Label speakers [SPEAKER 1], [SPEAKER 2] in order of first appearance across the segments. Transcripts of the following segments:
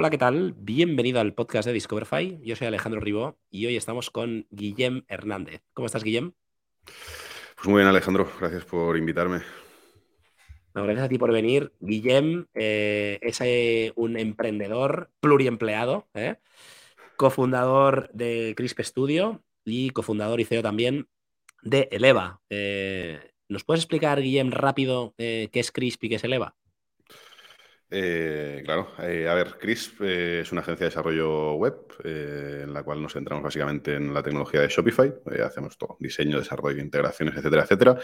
[SPEAKER 1] Hola, ¿qué tal? Bienvenido al podcast de Discoverify. Yo soy Alejandro Ribó y hoy estamos con Guillem Hernández. ¿Cómo estás, Guillem?
[SPEAKER 2] Pues muy bien, Alejandro. Gracias por invitarme.
[SPEAKER 1] gracias a ti por venir. Guillem eh, es eh, un emprendedor pluriempleado, ¿eh? cofundador de Crisp Studio y cofundador y CEO también de Eleva. ¿Nos puedes explicar, Guillem, rápido qué es Crisp y qué es Eleva?
[SPEAKER 2] Eh, claro, eh, a ver, CRISP eh, es una agencia de desarrollo web en la cual nos centramos básicamente en la tecnología de Shopify. hacemos todo, diseño, desarrollo, integraciones, etcétera, etcétera.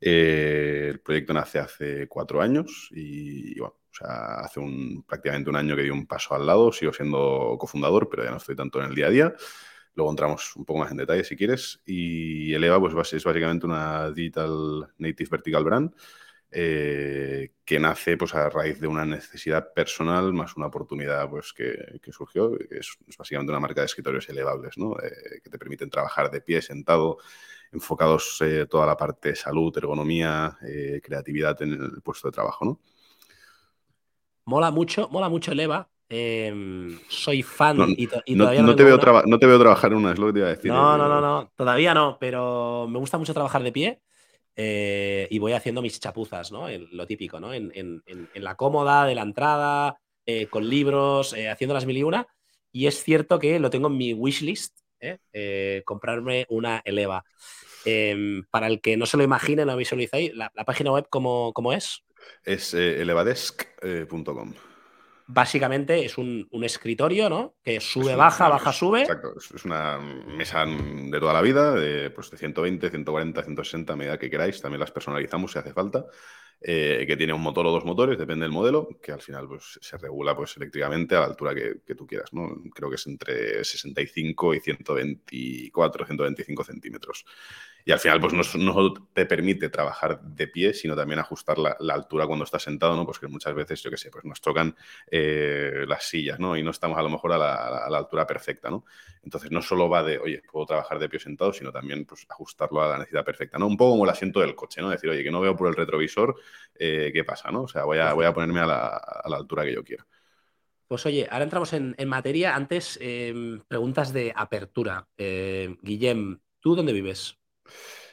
[SPEAKER 2] el proyecto nace hace cuatro años y, bueno, o sea, hace un, prácticamente un año que di un paso al lado, sigo siendo cofundador, pero ya no estoy tanto en el día a día. Luego entramos un poco más en detalle si quieres. Y Eleva pues, es básicamente una Digital Native Vertical Brand eh, que nace pues, a raíz de una necesidad personal más una oportunidad pues, que, surgió. Es, es, básicamente una marca de escritorios elevables, ¿no? Eh, que te permiten trabajar de pie, sentado, enfocados eh, toda la parte de salud, ergonomía, creatividad en el puesto de trabajo. ¿no?
[SPEAKER 1] Mola mucho, mola mucho Eleva. Em, soy fan y,
[SPEAKER 2] todavía no, te veo no te veo trabajar en una, es lo que te iba a decir.
[SPEAKER 1] No, no, no, no, todavía no, pero me gusta mucho trabajar de pie. Eh, y voy haciendo mis chapuzas, ¿no? lo típico, ¿no? En, la cómoda de la entrada, eh, con libros, eh, haciendo las mil y una. Y es cierto que lo tengo en mi wishlist, comprarme una Eleva. Em, para el que no se lo imagine, no visualizáis, la, la página web, ¿cómo, cómo es?
[SPEAKER 2] Es elevadesk.com
[SPEAKER 1] básicamente es un, escritorio, ¿no? Que sube, baja, baja, sube.
[SPEAKER 2] Exacto, es una mesa de toda la vida, de, pues de 120, 140, 160, a medida que queráis. También las personalizamos si hace falta. Eh, que tiene un motor o dos motores, depende del modelo, que al final pues, se regula pues, eléctricamente a la altura que, tú quieras. ¿no? Creo que es entre 65 y 124, 125 centímetros. Y al final, pues no, te permite trabajar de pie, sino también ajustar la, altura cuando estás sentado, ¿no? Pues que muchas veces, yo qué sé, pues nos tocan eh, las sillas, ¿no? Y no estamos a lo mejor a la, altura perfecta, ¿no? Entonces, no solo va de, oye, puedo trabajar de pie sentado, sino también, pues, ajustarlo a la necesidad perfecta, ¿no? Un poco como el asiento del coche, ¿no? Decir, oye, que no veo por el retrovisor, eh, ¿qué pasa, no? O sea, voy a, voy a ponerme a la, altura que yo quiero.
[SPEAKER 1] Pues oye, ahora entramos en, materia. Antes, em, preguntas de apertura. Eh, Guillem, ¿tú dónde vives?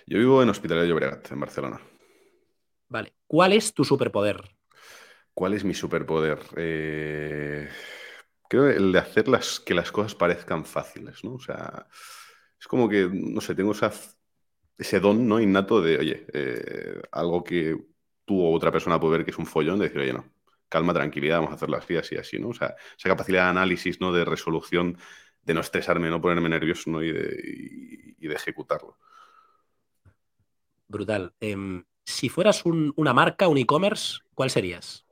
[SPEAKER 2] Yo vivo en Hospitalet de Llobregat, en Barcelona.
[SPEAKER 1] Vale. ¿Cuál es tu superpoder?
[SPEAKER 2] ¿Cuál es mi superpoder? Eh, creo el de hacer que las cosas parezcan fáciles, ¿no? O sea, es como que, no sé, tengo ese don ¿no? innato de, oye, eh, algo que tú o otra persona puede ver que es un follón, de decir, oye, no, calma, tranquilidad, vamos a hacerlo así, así, así, ¿no? O sea, esa capacidad de análisis, ¿no? De resolución, de no estresarme, no ponerme nervioso, ¿no? y de ejecutarlo.
[SPEAKER 1] Brutal. Em, si fueras una marca, un e-commerce, ¿cuál serías?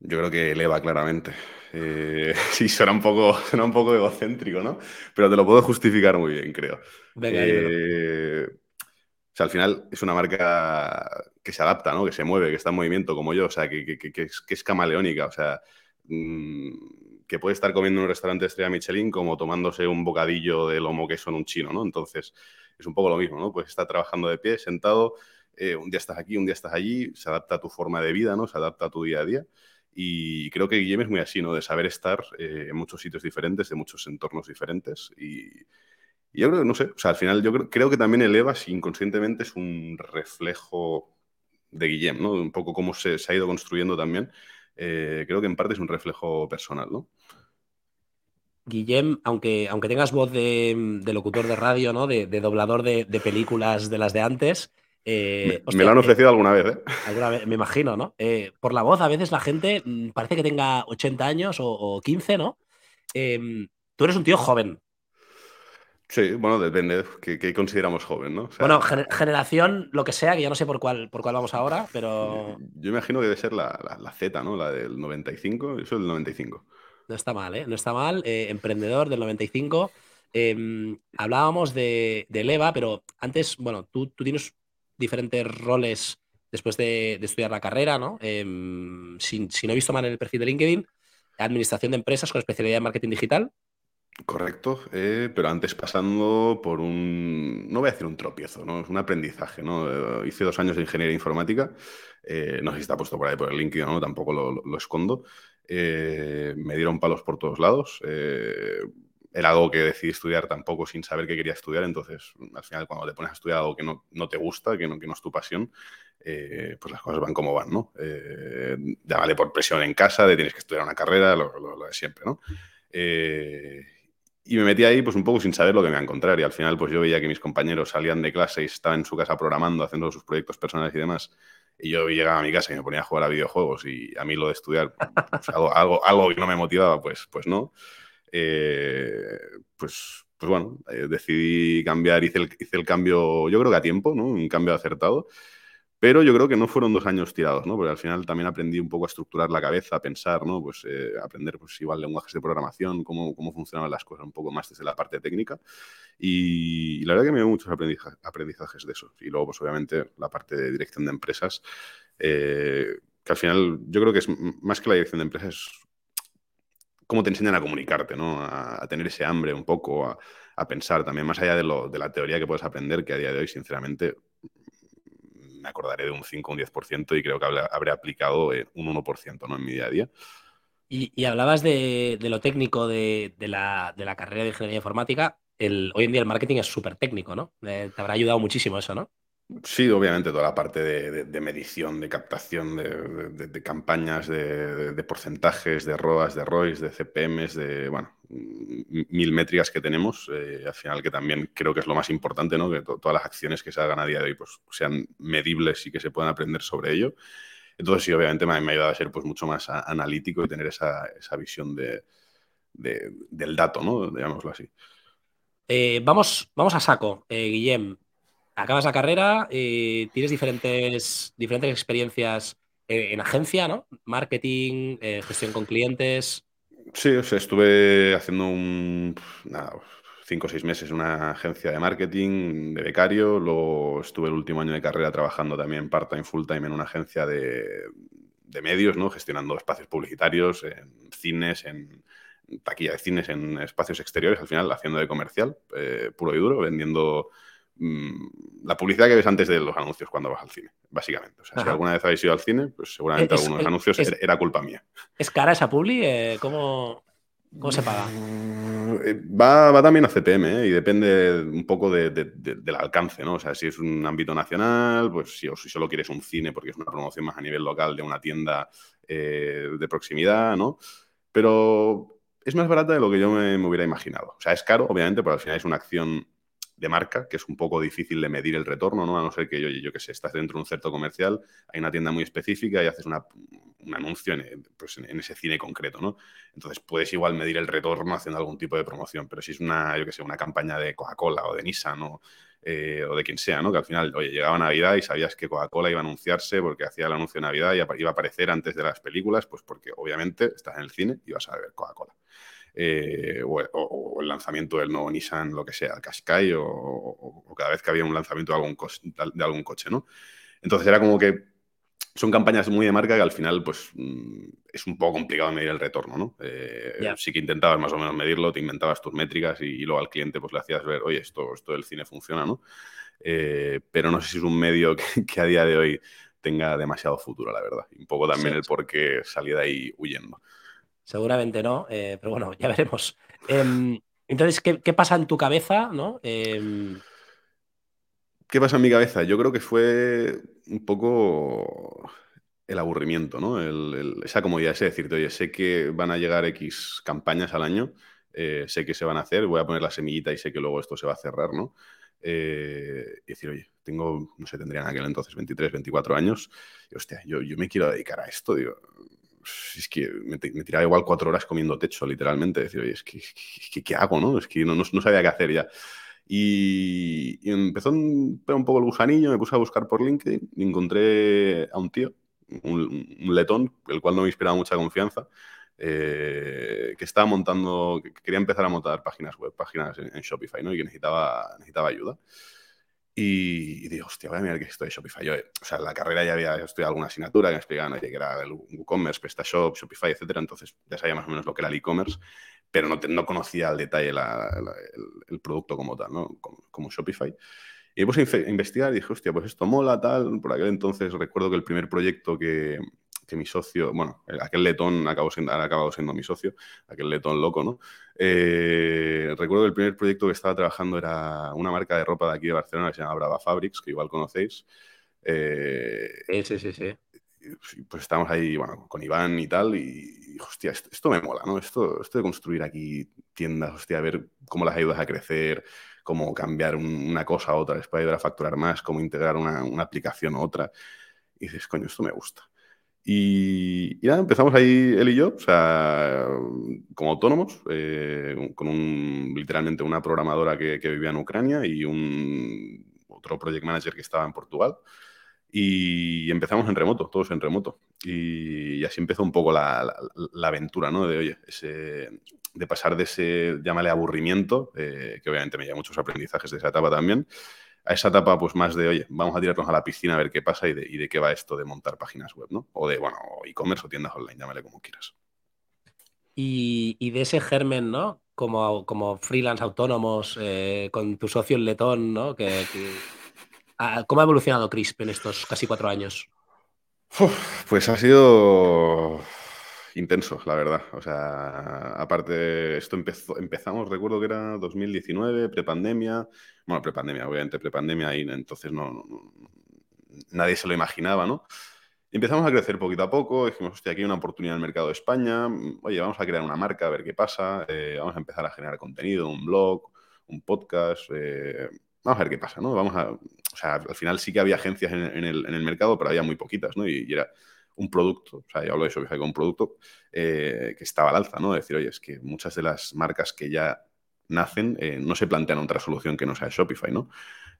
[SPEAKER 2] Yo creo que eleva claramente. Eh, sí, suena un, poco, suena un poco egocéntrico, ¿no? Pero te lo puedo justificar muy bien, creo. Eh, o sea, al final es una marca que se adapta, ¿no? Que se mueve, que está en movimiento como yo, o sea, que, es, camaleónica, o sea, mm, que puede estar comiendo en un restaurante estrella Michelin como tomándose un bocadillo de lomo queso en un chino, ¿no? Entonces, es un poco lo mismo, ¿no? Pues está trabajando de pie, sentado, eh, un día estás aquí, un día estás allí, se adapta a tu forma de vida, ¿no? Se adapta a tu día a día. Y creo que Guillem es muy así, ¿no? De saber estar eh, en muchos sitios diferentes, de muchos entornos diferentes. Y, yo creo, no sé, o sea, al final yo creo, que también eleva, si inconscientemente es un reflejo de Guillem, ¿no? Un poco cómo se, ha ido construyendo también. Eh, creo que en parte es un reflejo personal, ¿no?
[SPEAKER 1] Guillem, aunque, aunque tengas voz de, locutor de radio, ¿no? De, doblador de, películas de las de antes.
[SPEAKER 2] Eh, me, lo han ofrecido alguna vez, ¿eh?
[SPEAKER 1] Alguna vez, me imagino, ¿no? Eh, por la voz, a veces la gente mm, parece que tenga 80 años o, 15, ¿no? Em, tú eres un tío joven.
[SPEAKER 2] Sí, bueno, depende de qué, consideramos joven, ¿no?
[SPEAKER 1] bueno, generación, lo que sea, que ya no sé por cuál, por cuál vamos ahora, pero.
[SPEAKER 2] Yo, imagino que debe ser la, la, Z, ¿no? La del 95, eso es del 95.
[SPEAKER 1] No está mal, ¿eh? No está mal. Eh, emprendedor del 95. Em, hablábamos de, de, Leva, pero antes, bueno, tú, tienes diferentes roles después de, estudiar la carrera, ¿no? Em, si, no he visto mal en el perfil de LinkedIn, administración de empresas con especialidad en marketing digital.
[SPEAKER 2] Correcto, eh, pero antes pasando por un, no voy a decir un tropiezo, ¿no? Es un aprendizaje, ¿no? hice dos años de ingeniería informática, no sé si está puesto por ahí por el LinkedIn, ¿no? Tampoco lo, lo escondo. Me dieron palos por todos lados era algo que decidí estudiar tampoco sin saber qué quería estudiar, entonces al final cuando te pones a estudiar algo que no, no te gusta, que no, que no, es tu pasión, eh, pues las cosas van como van, ¿no? Eh, ya vale por presión en casa, de tienes que estudiar una carrera, lo, de siempre, ¿no? Eh, y me metí ahí pues un poco sin saber lo que me iba a encontrar y al final pues yo veía que mis compañeros salían de clase y estaban en su casa programando, haciendo sus proyectos personales y demás. Y yo llegaba a mi casa y me ponía a jugar a videojuegos y a mí lo de estudiar, pues, algo, algo, algo que no me motivaba, pues, pues no. Eh, pues, pues bueno, eh, decidí cambiar, hice el, hice el, cambio, yo creo que a tiempo, ¿no? Un cambio acertado. Pero yo creo que no fueron dos años tirados, ¿no? Porque al final también aprendí un poco a estructurar la cabeza, a pensar, ¿no? Pues eh, aprender, pues igual, lenguajes de programación, cómo, cómo funcionaban las cosas un poco más desde la parte técnica. Y, la verdad que me dio muchos aprendizajes de eso. Y luego, pues obviamente, la parte de dirección de empresas, que al final yo creo que es más que la dirección de empresas, cómo te enseñan a comunicarte, ¿no? A, tener ese hambre un poco, a, pensar también, más allá de, lo, de, la teoría que puedes aprender, que a día de hoy, sinceramente, me acordaré de un 5 o un 10% y creo que habré, aplicado un 1% ¿no? en mi día a día.
[SPEAKER 1] Y, hablabas de, lo técnico de, la, carrera de ingeniería informática. El, hoy en día el marketing es súper técnico, ¿no? Eh, te habrá ayudado muchísimo eso, ¿no?
[SPEAKER 2] Sí, obviamente toda la parte de, medición, de captación de, campañas, de, porcentajes, de ROAS, de ROIs, de CPMs, de bueno, mil métricas que tenemos, eh, al final que también creo que es lo más importante, ¿no? que todas las acciones que se hagan a día de hoy pues, sean medibles y que se puedan aprender sobre ello. Entonces sí, obviamente me, ha ayudado a ser pues, mucho más analítico y tener esa, visión del dato, ¿no? digámoslo así.
[SPEAKER 1] Eh, vamos, vamos a saco, eh, Guillem acabas la carrera, y tienes diferentes, diferentes experiencias en, agencia, ¿no? Marketing, eh, gestión con clientes.
[SPEAKER 2] Sí, o sea, estuve haciendo un, cinco o seis meses en una agencia de marketing de becario, luego estuve el último año de carrera trabajando también part-time, full-time en una agencia de, medios, ¿no? gestionando espacios publicitarios en cines, en taquilla de cines, en espacios exteriores, al final haciendo de comercial, eh, puro y duro, vendiendo la publicidad que ves antes de los anuncios cuando vas al cine, básicamente. O sea, si alguna vez habéis ido al cine, pues seguramente algunos anuncios era culpa mía.
[SPEAKER 1] ¿Es cara esa publi? Eh, ¿Cómo, ¿Cómo, se paga?
[SPEAKER 2] Mm, eh, va, también a CPM ¿eh? y depende un poco del alcance, ¿no? O sea, si es un ámbito nacional, pues si, o si solo quieres un cine porque es una promoción más a nivel local de una tienda de proximidad, ¿no? Pero es más barata de lo que yo me, me, hubiera imaginado. O sea, es caro, obviamente, pero al final es una acción de marca, que es un poco difícil de medir el retorno, ¿no? A no ser que, oye, yo que sé, estás dentro de un cierto comercial, hay una tienda muy específica y haces una, un anuncio en, pues en, ese cine concreto, ¿no? Entonces puedes igual medir el retorno haciendo algún tipo de promoción, pero si es una, yo sé, una campaña de Coca-Cola o de Nissan o, eh, o de quien sea, ¿no? Que al final, oye, llegaba Navidad y sabías que Coca-Cola iba a anunciarse porque hacía el anuncio de Navidad y iba a aparecer antes de las películas, pues porque obviamente estás en el cine y vas a ver Coca-Cola. Eh, o, el lanzamiento del nuevo Nissan, lo que sea, el Qashqai, o, cada vez que había un lanzamiento de algún, de algún coche, ¿no? Entonces era como que son campañas muy de marca que al final, pues, mm, es un poco complicado medir el retorno, ¿no? Eh, sí que intentabas más o menos medirlo, te inventabas tus métricas y, luego al cliente, pues, le hacías ver, oye, esto, esto del cine funciona, ¿no? Eh, pero no sé si es un medio que, a día de hoy tenga demasiado futuro, la verdad. Y un poco también el por qué salí de ahí huyendo.
[SPEAKER 1] Seguramente no, eh, pero bueno, ya veremos. Em, entonces, ¿qué, pasa en tu cabeza? ¿no? Em,
[SPEAKER 2] ¿Qué pasa en mi cabeza? Yo creo que fue un poco el aburrimiento, ¿no? esa comodidad, ese decirte, oye, sé que van a llegar X campañas al año, eh, sé que se van a hacer, voy a poner la semillita y sé que luego esto se va a cerrar, ¿no? Eh, y decir, oye, tengo, no sé, tendría en aquel entonces 23, 24 años, y hostia, yo, yo me quiero dedicar a esto, digo, es que me, tiraba igual cuatro horas comiendo techo, literalmente. Decir, oye, es que, ¿qué hago, no? Es que no, sabía qué hacer ya. Y, empezó un, un, poco el gusanillo, me puse a buscar por LinkedIn y encontré a un tío, un, letón, el cual no me inspiraba mucha confianza, eh, que estaba montando, que quería empezar a montar páginas web, páginas en, Shopify, ¿no? Y que necesitaba, necesitaba ayuda. Y, digo, hostia, voy a mirar que esto de Shopify. Yo, o sea, en la carrera ya había estudiado alguna asignatura que me explicaban que era el WooCommerce, PrestaShop, Shopify, etcétera. Entonces ya sabía más o menos lo que era el e-commerce, pero no, no, conocía al detalle el, producto como tal, ¿no? Como, Shopify. Y me puse a investigar y dije, hostia, pues esto mola, tal. Por aquel entonces recuerdo que el primer proyecto que, que mi socio, bueno, aquel letón acabó siendo, ha acabado siendo mi socio, aquel letón loco, ¿no? Eh, recuerdo que el primer proyecto que estaba trabajando era una marca de ropa de aquí de Barcelona que se llama Brava Fabrics, que igual conocéis.
[SPEAKER 1] Eh, sí, sí, sí,
[SPEAKER 2] Pues estábamos ahí, bueno, con Iván y tal, y, hostia, esto, me mola, ¿no? Esto, esto de construir aquí tiendas, hostia, ver cómo las ayudas a crecer, cómo cambiar una cosa a otra, después ayudar a facturar más, cómo integrar una, una aplicación a otra. Y dices, coño, esto me gusta. Y, ya empezamos ahí él y yo, o sea, como autónomos, eh, con un, literalmente una programadora que, vivía en Ucrania y un otro project manager que estaba en Portugal. Y empezamos en remoto, todos en remoto. Y, así empezó un poco la, aventura, ¿no? De, oye, ese, de pasar de ese, llámale aburrimiento, eh, que obviamente me lleva muchos aprendizajes de esa etapa también, a esa etapa pues más de, oye, vamos a tirarnos a la piscina a ver qué pasa y de, qué va esto de montar páginas web, ¿no? O de, bueno, e-commerce o tiendas online, llámale como quieras.
[SPEAKER 1] Y, de ese germen, ¿no? Como, como freelance autónomos, eh, con tu socio en letón, ¿no? Que, ¿Cómo ha evolucionado Crisp en estos casi cuatro años?
[SPEAKER 2] pues ha sido intenso, la verdad. O sea, aparte, esto empezamos, recuerdo que era 2019, prepandemia. Bueno, prepandemia, obviamente, prepandemia y entonces no, nadie se lo imaginaba, ¿no? empezamos a crecer poquito a poco, dijimos, hostia, aquí hay una oportunidad en el mercado de España, oye, vamos a crear una marca, a ver qué pasa, eh, vamos a empezar a generar contenido, un blog, un podcast, eh, vamos a ver qué pasa, ¿no? Vamos a, o sea, al final sí que había agencias en, el, mercado, pero había muy poquitas, ¿no? y era un producto, o sea, yo hablo de Shopify como un producto eh, que estaba al alza, ¿no? Decir, oye, es que muchas de las marcas que ya nacen eh, no se plantean otra solución que no sea Shopify, ¿no?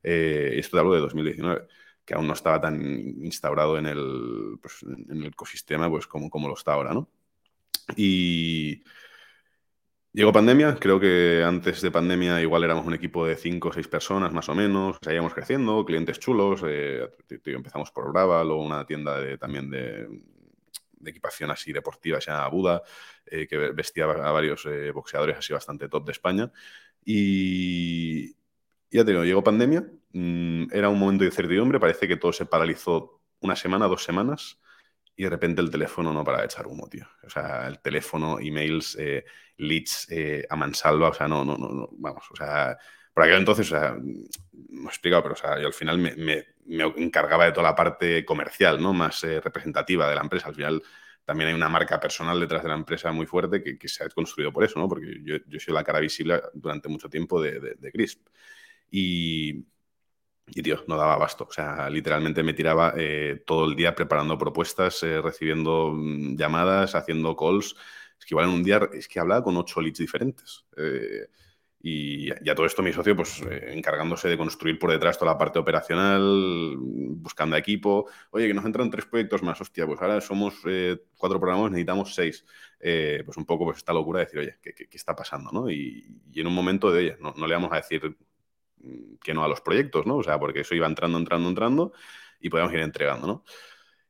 [SPEAKER 2] Eh, esto te hablo de 2019, que aún no estaba tan instaurado en el, pues, en el ecosistema pues, como, como lo está ahora, ¿no? Y Llegó pandemia, creo que antes de pandemia igual éramos un equipo de cinco o seis personas más o menos, seguíamos creciendo, clientes chulos, eh, empezamos por Brava, luego una tienda también de, equipación así deportiva se llama Buda, eh, que vestía a varios eh, boxeadores así bastante top de España. Y ya te digo, llegó pandemia, mm, era un momento de incertidumbre, parece que todo se paralizó una semana, dos semanas, y de repente el teléfono no para echar humo, tío. O sea, el teléfono, emails, eh, leads eh, a mansalva, o sea, no, no, no, vamos, o sea, por aquel entonces, o sea, no he explicado, pero o sea, yo al final me, me, encargaba de toda la parte comercial, ¿no? Más eh, representativa de la empresa. Al final también hay una marca personal detrás de la empresa muy fuerte que, se ha construido por eso, ¿no? Porque yo, yo soy la cara visible durante mucho tiempo de, de Crisp. Y, y, tío, no daba abasto. O sea, literalmente me tiraba eh, todo el día preparando propuestas, eh, recibiendo mm, llamadas, haciendo calls. Es que igual en un día es que hablaba con ocho leads diferentes. Eh, y ya todo esto mi socio, pues encargándose de construir por detrás toda la parte operacional, buscando equipo. Oye, que nos entran tres proyectos más. Hostia, pues ahora somos cuatro programas, necesitamos seis. pues un poco pues esta locura de decir, oye, ¿qué, qué, está pasando? ¿no? Y, en un momento de, oye, no, no le vamos a decir que no a los proyectos, ¿no? O sea, porque eso iba entrando, entrando, entrando y podíamos ir entregando, ¿no?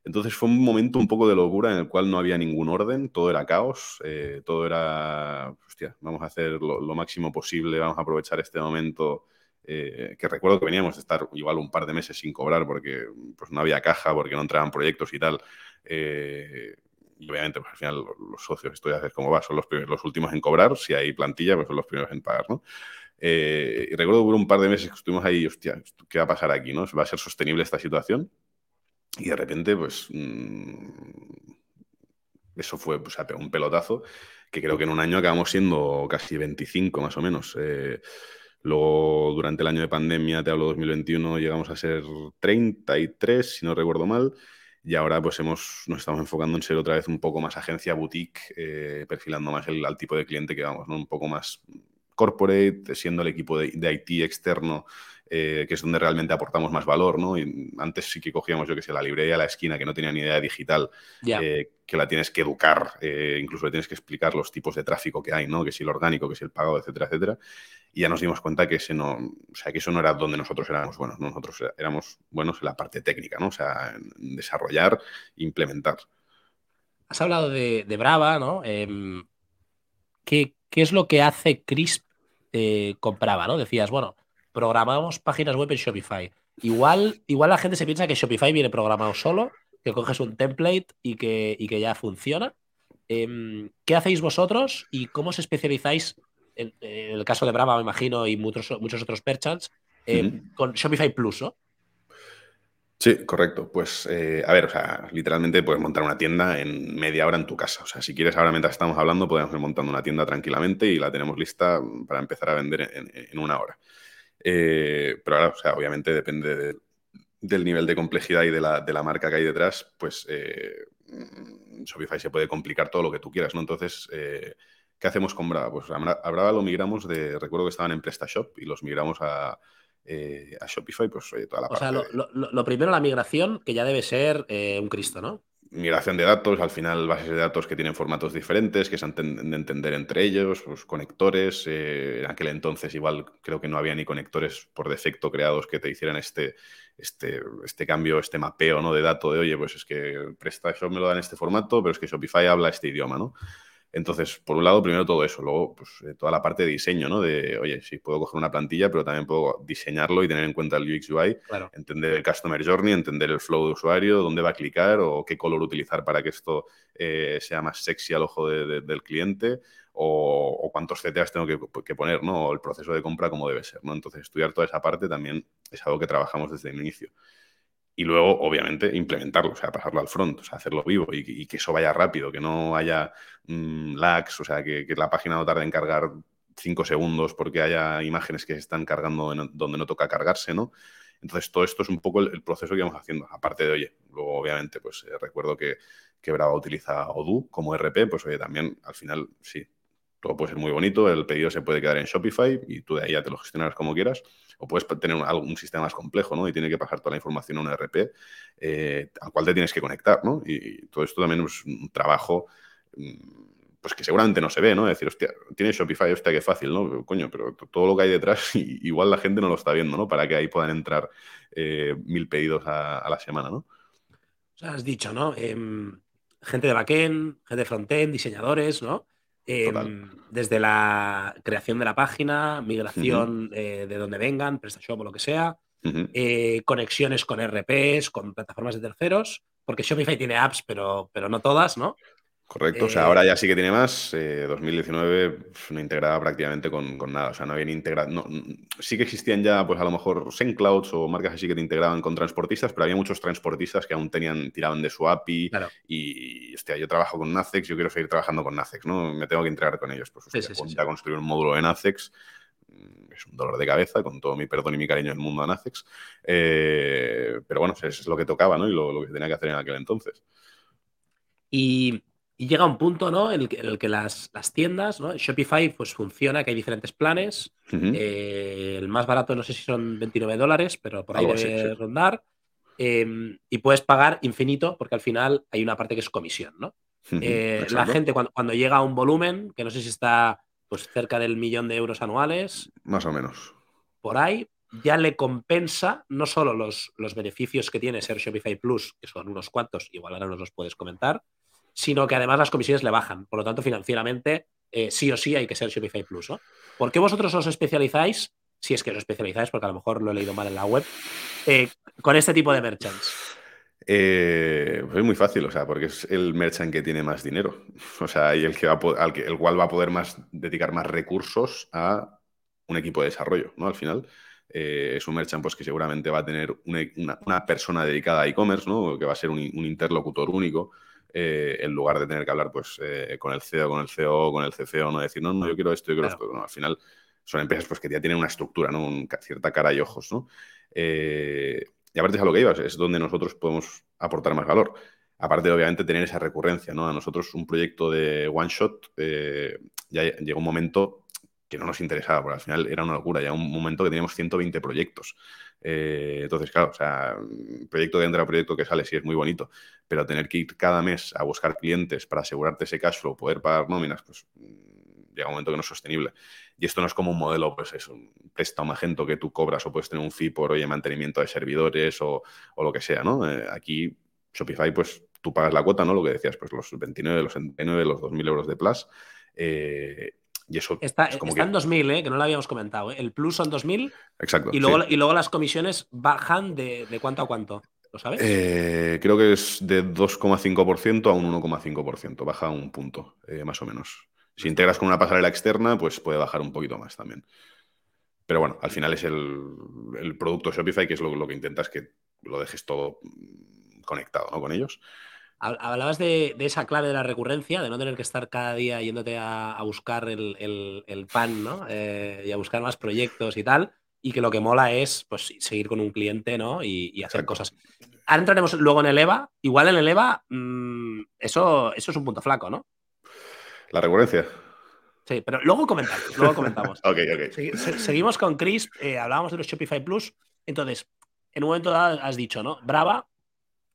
[SPEAKER 2] Entonces fue un momento un poco de locura en el cual no había ningún orden, todo era caos, eh, todo era, hostia, vamos a hacer lo, máximo posible, vamos a aprovechar este momento, eh, que recuerdo que veníamos de estar igual un par de meses sin cobrar porque pues, no había caja, porque no entraban proyectos y tal. Eh, y obviamente, pues al final los socios, esto ya sabes cómo va, son los, los últimos en cobrar, si hay plantilla, pues son los primeros en pagar, ¿no? Eh, y recuerdo que un par de meses que estuvimos ahí, hostia, ¿qué va a pasar aquí? ¿no? ¿Va a ser sostenible esta situación? Y de repente, pues, mm, eso fue, pues, un pelotazo, que creo que en un año acabamos siendo casi 25 más o menos. Eh, luego, durante el año de pandemia, te hablo 2021, llegamos a ser 33, si no recuerdo mal. Y ahora pues hemos, nos estamos enfocando en ser otra vez un poco más agencia boutique, eh, perfilando más el, al tipo de cliente que vamos, ¿no? un poco más corporate, siendo el equipo de, IT externo, eh, que es donde realmente aportamos más valor, ¿no? Y antes sí que cogíamos, yo que sé, la librería a la esquina, que no tenía ni idea digital, eh, que la tienes que educar, eh, incluso le tienes que explicar los tipos de tráfico que hay, ¿no? Que si el orgánico, que si el pagado, etcétera, etcétera. Y ya nos dimos cuenta que, ese no, o sea, que eso no era donde nosotros éramos buenos, nosotros éramos buenos en la parte técnica, ¿no? O sea, en desarrollar, implementar.
[SPEAKER 1] Has hablado de, Brava, ¿no? Em, ¿qué, ¿qué es lo que hace Crisp eh, compraba, ¿no? Decías, bueno, programamos páginas web en Shopify. Igual, igual la gente se piensa que Shopify viene programado solo que coges un template y que, y que ya funciona. Em, ¿Qué hacéis vosotros y cómo os especializáis, en, el caso de Brava, me imagino, y muchos, muchos otros perchants, em, con Shopify Plus, ¿no?
[SPEAKER 2] Sí, correcto. Pues, eh, a ver, o sea, literalmente puedes montar una tienda en media hora en tu casa. O sea, si quieres, ahora mientras estamos hablando, podemos ir montando una tienda tranquilamente y la tenemos lista para empezar a vender en, una hora. Eh, pero ahora, o sea, obviamente depende del nivel de complejidad y de la, marca que hay detrás, pues eh, Shopify se puede complicar todo lo que tú quieras, ¿no? Entonces, ¿qué hacemos con Brava? Pues a Brava lo migramos de, recuerdo que estaban en PrestaShop y los migramos a, eh, a Shopify, pues toda la
[SPEAKER 1] o sea, lo, primero, la migración, que ya debe ser eh, un Cristo, ¿no?
[SPEAKER 2] Migración de datos, al final bases de datos que tienen formatos diferentes, que se han de entender entre ellos, pues, conectores. Eh, en aquel entonces igual creo que no había ni conectores por defecto creados que te hicieran este, este, este cambio, este mapeo ¿no? de dato de, oye, pues es que PrestaShop me lo da en este formato, pero es que Shopify habla este idioma, ¿no? Entonces, por un lado, primero todo eso, luego pues, eh, toda la parte de diseño, ¿no? De, oye, sí, puedo coger una plantilla, pero también puedo diseñarlo y tener en cuenta el UX UI, entender el Customer Journey, entender el flow de usuario, dónde va a clicar o qué color utilizar para que esto eh, sea más sexy al ojo del cliente o, cuántos CTAs tengo que, que, poner, ¿no? O el proceso de compra como debe ser, ¿no? Entonces, estudiar toda esa parte también es algo que trabajamos desde el inicio y luego, obviamente, implementarlo, o sea, pasarlo al front, o sea, hacerlo vivo y, que eso vaya rápido, que no haya mm, lags, o sea, que, la página no tarde en cargar cinco segundos porque haya imágenes que se están cargando donde no toca cargarse, ¿no? Entonces, todo esto es un poco el, proceso que vamos haciendo. Aparte de, oye, luego, obviamente, pues eh, recuerdo que, que Brava utiliza Odoo como RP, pues oye, también al final, sí, todo puede ser muy bonito, el pedido se puede quedar en Shopify y tú de ahí ya te lo gestionarás como quieras, o puedes tener un, sistema más complejo, ¿no? Y tiene que pasar toda la información a un RP eh, al cual te tienes que conectar, ¿no? Y, todo esto también es un trabajo mm, pues que seguramente no se ve, ¿no? Es decir, hostia, tiene Shopify, hostia, qué fácil, ¿no? Coño, pero todo lo que hay detrás, igual la gente no lo está viendo, ¿no? Para que ahí puedan entrar eh, mil pedidos a, la semana, ¿no?
[SPEAKER 1] O sea, has dicho, ¿no? Em, gente de backend, gente de frontend, diseñadores, ¿no? Em, desde la creación de la página, migración eh, de donde vengan, PrestaShop o lo que sea, eh, conexiones con RPs, con plataformas de terceros, porque Shopify tiene apps, pero, pero no todas, ¿no?
[SPEAKER 2] Correcto, o sea, ahora ya sí que tiene más. 2019 eh, no integraba prácticamente con, nada, o sea, no había integrado. No, sí que existían ya, pues a lo mejor SendClouds o marcas así que te integraban con transportistas, pero había muchos transportistas que aún tenían, tiraban de su API. Y, hostia, yo trabajo con Nacex, yo quiero seguir trabajando con Nacex, ¿no? Me tengo que integrar con ellos. Pues, hostia, a construir un módulo en Nacex mm, es un dolor de cabeza, con todo mi perdón y mi cariño del mundo a Nacex. Eh, pero bueno, eso es lo que tocaba, ¿no? Y lo, lo que tenía que hacer en aquel entonces.
[SPEAKER 1] Y y llega un punto, ¿no? En el que, las, tiendas, ¿no? Shopify, pues funciona, que hay diferentes planes. Eh, el más barato, no sé si son 29 dólares, pero por ahí debe rondar. Em, y puedes pagar infinito, porque al final hay una parte que es comisión, ¿no? Eh, la gente, cuando, llega a un volumen, que no sé si está pues cerca del millón de euros anuales.
[SPEAKER 2] Más o menos.
[SPEAKER 1] Por ahí, ya le compensa no solo los, los beneficios que tiene ser Shopify Plus, que son unos cuantos, igual ahora nos los puedes comentar, sino que además las comisiones le bajan. Por lo tanto, financieramente, eh, sí o sí hay que ser Shopify Plus. ¿no? ¿Por qué vosotros os especializáis, si es que os especializáis, porque a lo mejor lo he leído mal en la web, eh, con este tipo de merchants?
[SPEAKER 2] Eh, pues es muy fácil, o sea, porque es el merchant que tiene más dinero. O sea, y el, que va al que, el cual va a poder más, dedicar más recursos a un equipo de desarrollo, ¿no? Al final. es un merchant pues, que seguramente va a tener una, persona dedicada a e-commerce, ¿no? que va a ser un interlocutor único, eh, en lugar de tener que hablar pues, eh, con el CEO, con el CEO, con el CCO, no decir, no, no, yo quiero esto, yo quiero esto. al final son empresas pues, que ya tienen una estructura, ¿no? cierta cara y ojos. ¿no? Eh, y aparte es a lo que ibas, es donde nosotros podemos aportar más valor. Aparte de, obviamente, tener esa recurrencia. ¿no? A nosotros un proyecto de one shot ya llegó un momento que no nos interesaba, porque al final era una locura. Ya un momento que teníamos 120 proyectos. Eh, entonces, claro, o sea, proyecto que entra, proyecto que sale, sí es muy bonito, pero tener que ir cada mes a buscar clientes para asegurarte ese cash flow, poder pagar nóminas, pues mm, llega un momento que no es sostenible. Y esto no es como un modelo, pues es un préstamo magento que tú cobras o puedes tener un fee por, oye, mantenimiento de servidores o, lo que sea, ¿no? Eh, aquí, Shopify, pues tú pagas la cuota, ¿no? Lo que decías, pues los 29, los 79, los 2.000 euros de Plus. Eh, y eso
[SPEAKER 1] está, en 2000, ¿eh? que no lo habíamos comentado. ¿eh? El plus son 2000.
[SPEAKER 2] Exacto.
[SPEAKER 1] Y luego, y luego las comisiones bajan de, cuánto a cuánto. ¿Lo sabes?
[SPEAKER 2] Eh, creo que es de 2,5% a un 1,5%. Baja un punto, más o menos. Si integras con una pasarela externa, pues puede bajar un poquito más también. Pero bueno, al final es el, producto Shopify, que es lo, lo, que intentas que lo dejes todo conectado ¿no? con ellos.
[SPEAKER 1] Hablabas de, esa clave de la recurrencia, de no tener que estar cada día yéndote a, buscar el, pan, ¿no? Eh, y a buscar más proyectos y tal. Y que lo que mola es pues, seguir con un cliente, ¿no? Y, hacer cosas. Ahora entraremos luego en el EVA. Igual en el EVA, mm, eso, eso es un punto flaco, ¿no?
[SPEAKER 2] La recurrencia.
[SPEAKER 1] Sí, pero luego comentamos. Luego comentamos.
[SPEAKER 2] ok, ok.
[SPEAKER 1] seguimos con Chris. Eh, hablábamos de los Shopify Plus. Entonces, en un momento dado has dicho, ¿no? Brava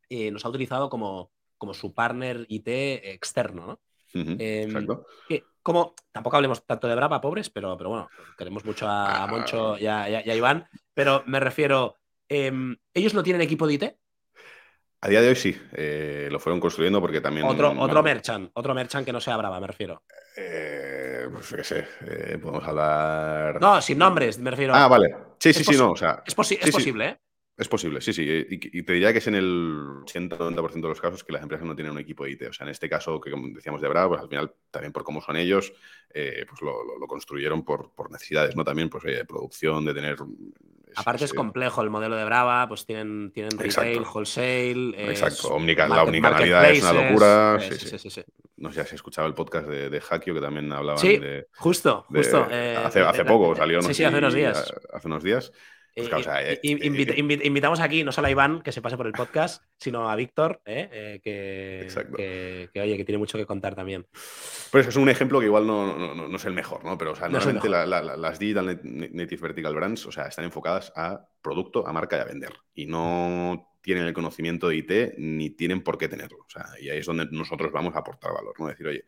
[SPEAKER 1] eh, nos ha utilizado como como su partner IT externo, ¿no? Em, exacto. como, tampoco hablemos tanto de Brava, pobres, pero, pero bueno, queremos mucho a. Moncho y a, Iván, pero me refiero, em, ¿ellos no tienen equipo de IT?
[SPEAKER 2] A día de hoy sí, eh, lo fueron construyendo porque también...
[SPEAKER 1] Otro, otro merchant, otro merchant que no sea Brava, me refiero.
[SPEAKER 2] Eh, pues qué sé, eh, podemos hablar...
[SPEAKER 1] No, sin nombres, me refiero.
[SPEAKER 2] Ah, vale. Sí, sí, sí, no, o sea...
[SPEAKER 1] Es, es posible, ¿eh?
[SPEAKER 2] Es posible, sí, sí. Y, te diría que es en el 190% de los casos que las empresas no tienen un equipo de IT. O sea, en este caso, que como decíamos de Bravo, pues al final, también por cómo son ellos, eh, pues lo, construyeron por, necesidades, ¿no? También, pues, de producción, de tener...
[SPEAKER 1] Aparte es complejo el modelo de Brava, pues tienen, tienen retail, wholesale...
[SPEAKER 2] Exacto, la omnicanalidad es una locura. Sí, sí, sí, No sé si has escuchado el podcast de, de Hackio, que también hablaban de...
[SPEAKER 1] justo, justo.
[SPEAKER 2] Eh, hace, hace poco salió,
[SPEAKER 1] no Sí, sí, hace unos días.
[SPEAKER 2] Hace unos días.
[SPEAKER 1] Pues eh, eh, eh, invitamos aquí no solo a Iván, que se pase por el podcast, sino a Víctor, que, oye, que tiene mucho que contar también.
[SPEAKER 2] Pues es un ejemplo que igual no, es el mejor, ¿no? Pero, o sea, normalmente las Digital Native Vertical Brands, o sea, están enfocadas a producto, a marca y a vender. Y no tienen el conocimiento de IT ni tienen por qué tenerlo. O sea, y ahí es donde nosotros vamos a aportar valor, ¿no? Decir, oye,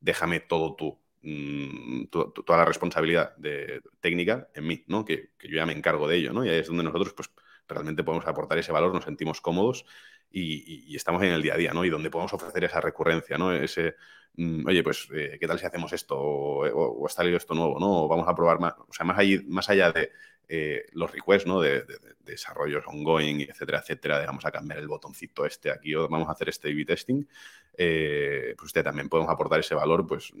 [SPEAKER 2] déjame todo tú Mm, toda la responsabilidad de, técnica en mí, ¿no? Que, yo ya me encargo de ello, ¿no? Y ahí es donde nosotros, pues, realmente podemos aportar ese valor, nos sentimos cómodos y, estamos en el día a día, ¿no? Y donde podemos ofrecer esa recurrencia, ¿no? Ese, mm, oye, pues, eh, ¿qué tal si hacemos esto? O, o, está esto nuevo, ¿no? O vamos a probar más, o sea, más, más allá de eh, los requests, ¿no? De, desarrollos ongoing, etcétera, etcétera, de vamos a cambiar el botoncito este aquí o vamos a hacer este A-B testing, eh, pues usted también podemos aportar ese valor, pues,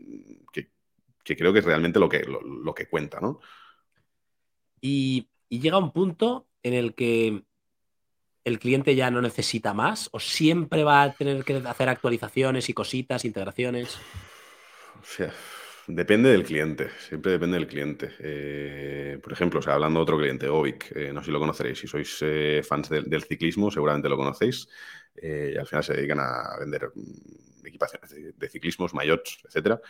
[SPEAKER 2] que, creo que es realmente lo que, lo, que cuenta, ¿no?
[SPEAKER 1] Y, llega un punto en el que el cliente ya no necesita más o siempre va a tener que hacer actualizaciones y cositas, integraciones.
[SPEAKER 2] O sea, Depende del cliente, siempre depende del cliente. Eh, por ejemplo, hablando de otro cliente, Ovic, eh, no sé si lo conoceréis, si sois eh, fans del ciclismo, seguramente lo conocéis, y al final se dedican a vender mm, equipaciones de, ciclismos, mayots, etc.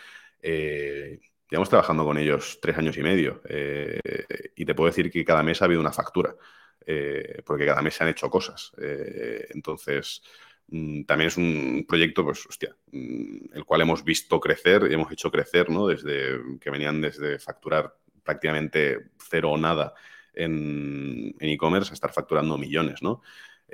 [SPEAKER 2] llevamos trabajando con ellos tres años y medio y te puedo decir que cada mes ha habido una factura, porque cada mes se han hecho cosas. entonces... Mm, también es un proyecto, pues, hostia, mm, el cual hemos visto crecer y hemos hecho crecer, ¿no? Desde que venían desde facturar prácticamente cero o nada en e-commerce a estar facturando millones, ¿no?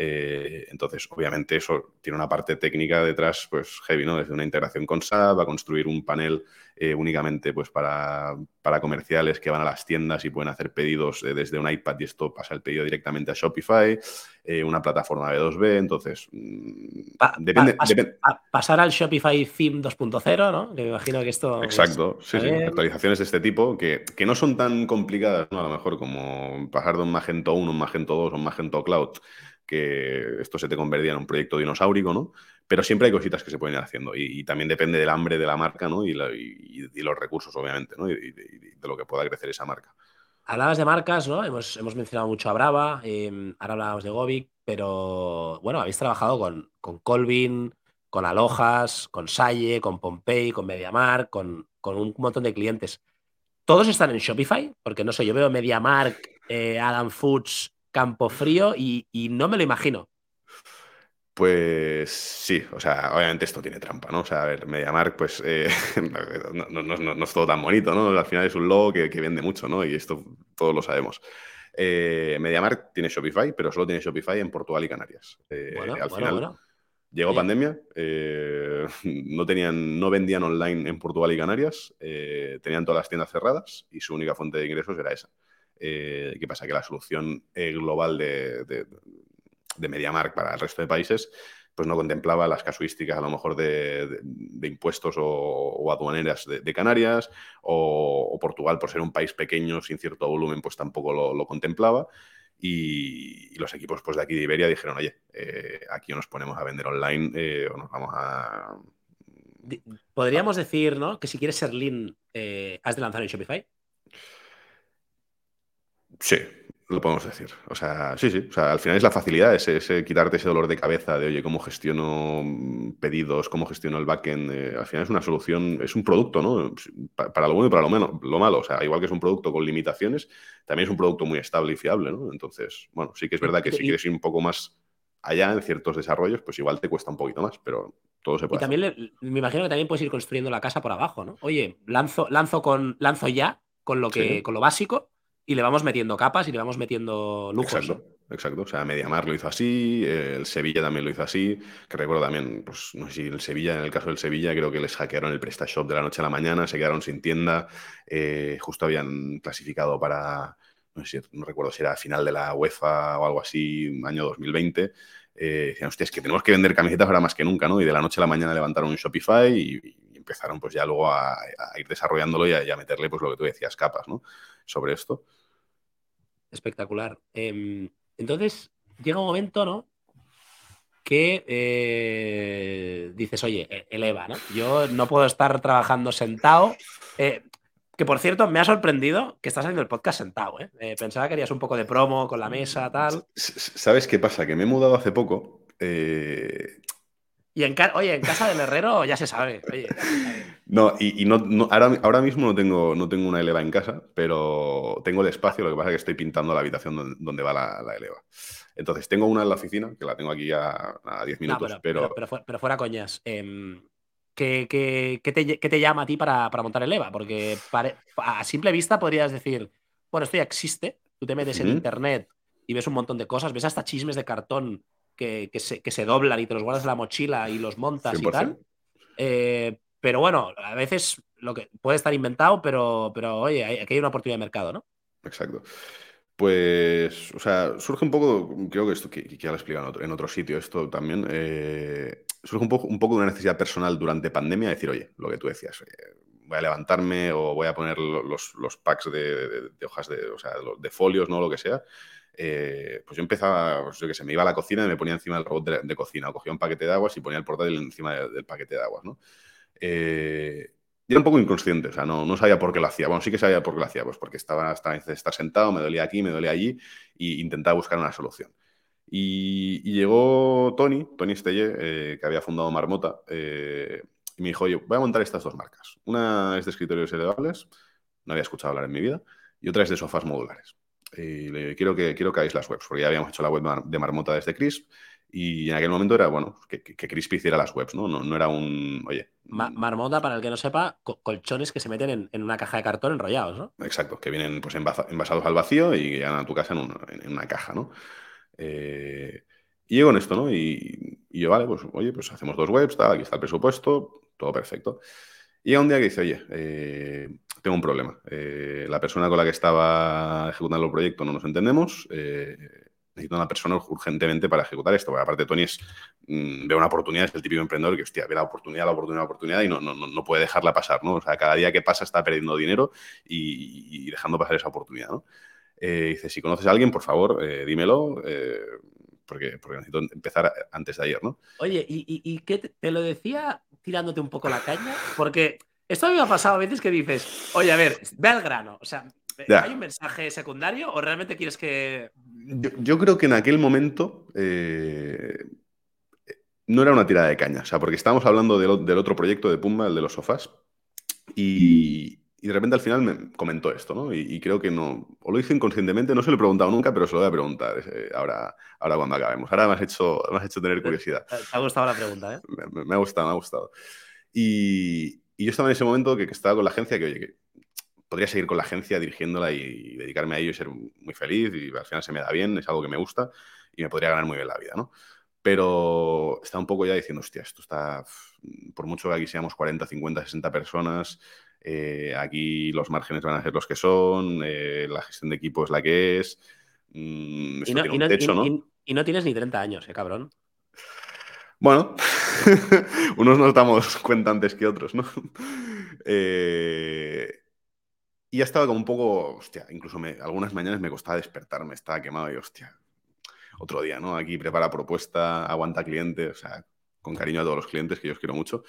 [SPEAKER 2] Eh, entonces, obviamente, eso tiene una parte técnica detrás, pues heavy, ¿no? Desde una integración con SAP, a construir un panel eh, únicamente pues, para, para, comerciales que van a las tiendas y pueden hacer pedidos eh, desde un iPad y esto pasa el pedido directamente a Shopify, una plataforma B2B, entonces... Mm,
[SPEAKER 1] depende, pasar al Shopify Theme 2.0, ¿no? Que me imagino que esto...
[SPEAKER 2] Exacto, sí, sí, actualizaciones de este tipo que, que, no son tan complicadas, ¿no? A lo mejor como pasar de un Magento 1 a un Magento 2 a un Magento Cloud que esto se te convertía en un proyecto dinosaurico, ¿no? Pero siempre hay cositas que se pueden ir haciendo y, también depende del hambre de la marca, ¿no? Y, los recursos, obviamente, ¿no? Y, de lo que pueda crecer esa marca.
[SPEAKER 1] Hablabas de marcas, ¿no? Hemos, hemos mencionado mucho a Brava, eh, ahora hablábamos de Govic, pero bueno, habéis trabajado con, con Colvin, con Alojas, con Salle, con Pompey, con MediaMark, con, con un montón de clientes. ¿Todos están en Shopify? Porque no sé, yo veo MediaMark, eh, Adam Foods, Campo Frío y, no me lo imagino.
[SPEAKER 2] Pues sí, o sea, obviamente esto tiene trampa, ¿no? O sea, a ver, MediaMark, pues eh, no, es todo tan bonito, ¿no? Al final es un logo que, vende mucho, ¿no? Y esto todos lo sabemos. Eh, MediaMark tiene Shopify, pero solo tiene Shopify en Portugal y Canarias. Eh, al final llegó pandemia, no, tenían, no vendían online en Portugal y Canarias, tenían todas las tiendas cerradas y su única fuente de ingresos era esa. Eh, ¿Qué pasa? Que la solución eh, global de, de MediaMark para el resto de países, pues no contemplaba las casuísticas a lo mejor de, impuestos o, aduaneras de, Canarias, o, Portugal, por ser un país pequeño, sin cierto volumen, pues tampoco lo, contemplaba. Y, los equipos pues, de aquí de Iberia dijeron, oye, eh, aquí nos ponemos a vender online eh, o nos vamos a...
[SPEAKER 1] Podríamos decir, ¿no? Que si quieres ser lean, eh, has de lanzar en Shopify.
[SPEAKER 2] Sí, lo podemos decir. O sea, sí, sí. O sea, al final es la facilidad, ese, quitarte ese dolor de cabeza de, oye, ¿cómo gestiono pedidos? ¿Cómo gestiono el backend? Eh, al final es una solución, es un producto, ¿no? Para, lo bueno y para lo, menos, lo malo. O sea, igual que es un producto con limitaciones, también es un producto muy estable y fiable, ¿no? Entonces, bueno, sí que es verdad que si quieres ir un poco más allá en ciertos desarrollos, pues igual te cuesta un poquito más, pero todo se puede.
[SPEAKER 1] Y también me imagino que también puedes ir construyendo la casa por abajo, ¿no? Oye, lanzo, lanzo, con, lanzo ya con lo, que, con lo básico y le vamos metiendo capas y le vamos metiendo lujos.
[SPEAKER 2] Exacto, exacto. O sea, Mediamar lo hizo así, el Sevilla también lo hizo así, que recuerdo también, pues no sé si el Sevilla, en el caso del Sevilla, creo que les hackearon el PrestaShop de la noche a la mañana, se quedaron sin tienda, eh, justo habían clasificado para, no sé no recuerdo si era final de la UEFA o algo así, año 2020. Eh, decían, hostia, es que tenemos que vender camisetas ahora más que nunca, ¿no? Y de la noche a la mañana levantaron un Shopify y, empezaron pues ya luego a, ir desarrollándolo y a, meterle pues lo que tú decías, capas, ¿no? Sobre esto.
[SPEAKER 1] Espectacular. Em, entonces, llega un momento, ¿no? Que eh, dices, oye, e-, eleva, ¿no? Yo no puedo estar trabajando sentado. Eh, que por cierto, me ha sorprendido que estás haciendo el podcast sentado, ¿eh? pensaba que harías un poco de promo con la mesa, tal.
[SPEAKER 2] ¿Sabes qué pasa? Que me he mudado hace poco.
[SPEAKER 1] Y en, oye, en casa del herrero ya se sabe.
[SPEAKER 2] No, y, no, ahora, mismo no tengo, no tengo una eleva en casa, pero tengo el espacio, lo que pasa es que estoy pintando la habitación donde, va la, eleva. Entonces, tengo una en la oficina, que la tengo aquí a, 10 minutos, pero,
[SPEAKER 1] pero, fuera coñas. Em, ¿qué, te, llama a ti para, montar el EVA? Porque a simple vista podrías decir, bueno, esto ya existe, tú te metes en internet y ves un montón de cosas, ves hasta chismes de cartón que, se, doblan y te los guardas en la mochila y los montas y tal. Eh, pero bueno, a veces lo que puede estar inventado, pero, pero oye, aquí hay una oportunidad de mercado, ¿no?
[SPEAKER 2] Exacto. Pues, o sea, surge un poco, creo que esto, que, ya lo he explicado en otro, sitio, esto también, eh, surge un poco, un poco de una necesidad personal durante pandemia, decir, oye, lo que tú decías, voy a levantarme o voy a poner los, packs de, hojas de, o sea, de folios, ¿no? Lo que sea, eh, pues yo empezaba, pues yo que sé, me iba a la cocina y me ponía encima del robot de, cocina, cogía un paquete de aguas y ponía el portátil encima del paquete de aguas, ¿no? Eh, y era un poco inconsciente, o sea, no, no, sabía por qué lo hacía. Bueno, sí que sabía por qué lo hacía, pues porque estaba, estaba estar sentado, me dolía aquí, me dolía allí, y intentaba buscar una solución. Y, llegó Tony, Tony Estelle, eh, que había fundado Marmota, y me dijo, oye, voy a montar estas dos marcas. Una es de escritorios elevables, no había escuchado hablar en mi vida, y otra es de sofás modulares y quiero que, quiero que hagáis las webs, porque ya habíamos hecho la web de Marmota desde Crisp y en aquel momento era, bueno, que, que Crisp hiciera las webs, ¿no? No, era un, oye...
[SPEAKER 1] marmota, para el que no sepa, colchones que se meten en, una caja de cartón enrollados, ¿no?
[SPEAKER 2] Exacto, que vienen pues envasados al vacío y llegan a tu casa en, una caja, ¿no? Eh, y llego en esto, ¿no? Y, yo, vale, pues oye, pues hacemos dos webs, tal, aquí está el presupuesto, todo perfecto. Y llega un día que dice, oye, eh, tengo un problema. Eh, la persona con la que estaba ejecutando el proyecto no nos entendemos. Eh, necesito una persona urgentemente para ejecutar esto. Aparte, Tony es, mm, ve una oportunidad, es el típico emprendedor que, hostia, ve la oportunidad, la oportunidad, la oportunidad y no, no, no puede dejarla pasar, ¿no? O sea, cada día que pasa está perdiendo dinero y, dejando pasar esa oportunidad, ¿no? Eh, dice, si conoces a alguien, por favor, dímelo, porque, porque necesito empezar antes de ayer, ¿no?
[SPEAKER 1] Oye, ¿y, y, qué te, lo decía tirándote un poco la caña? Porque esto a mí me ha pasado a veces que dices, oye, a ver, ve al grano. O sea, ¿hay un mensaje secundario o realmente quieres que.?
[SPEAKER 2] Yo, creo que en aquel momento eh, no era una tirada de caña. O sea, porque estábamos hablando del, otro proyecto de Pumba, el de los sofás. Y, de repente al final me comentó esto, ¿no? Y, creo que no, o lo hice inconscientemente, no se lo he preguntado nunca, pero se lo voy a preguntar eh, ahora, ahora cuando acabemos. Ahora me has hecho, me has hecho tener curiosidad.
[SPEAKER 1] Te ha gustado la pregunta, ¿eh?
[SPEAKER 2] Me, ha gustado, me ha gustado. Y, y yo estaba en ese momento que, estaba con la agencia, que oye, que podría seguir con la agencia dirigiéndola y, dedicarme a ello y ser muy feliz y al final se me da bien, es algo que me gusta y me podría ganar muy bien la vida, ¿no? Pero está un poco ya diciendo, hostia, esto está, por mucho que aquí seamos 40, 50, 60 personas, eh, aquí los márgenes van a ser los que son, eh, la gestión de equipo es la que es,
[SPEAKER 1] mm, y, no, Y no tienes ni 30 años, ¿eh, cabrón?
[SPEAKER 2] Bueno, unos nos damos cuenta antes que otros, ¿no? Eh, y ya estaba como un poco, hostia, incluso algunas mañanas me costaba despertarme, estaba quemado y hostia, otro día, ¿no? Aquí prepara propuesta, aguanta cliente, o sea, con cariño a todos los clientes, que yo os quiero mucho.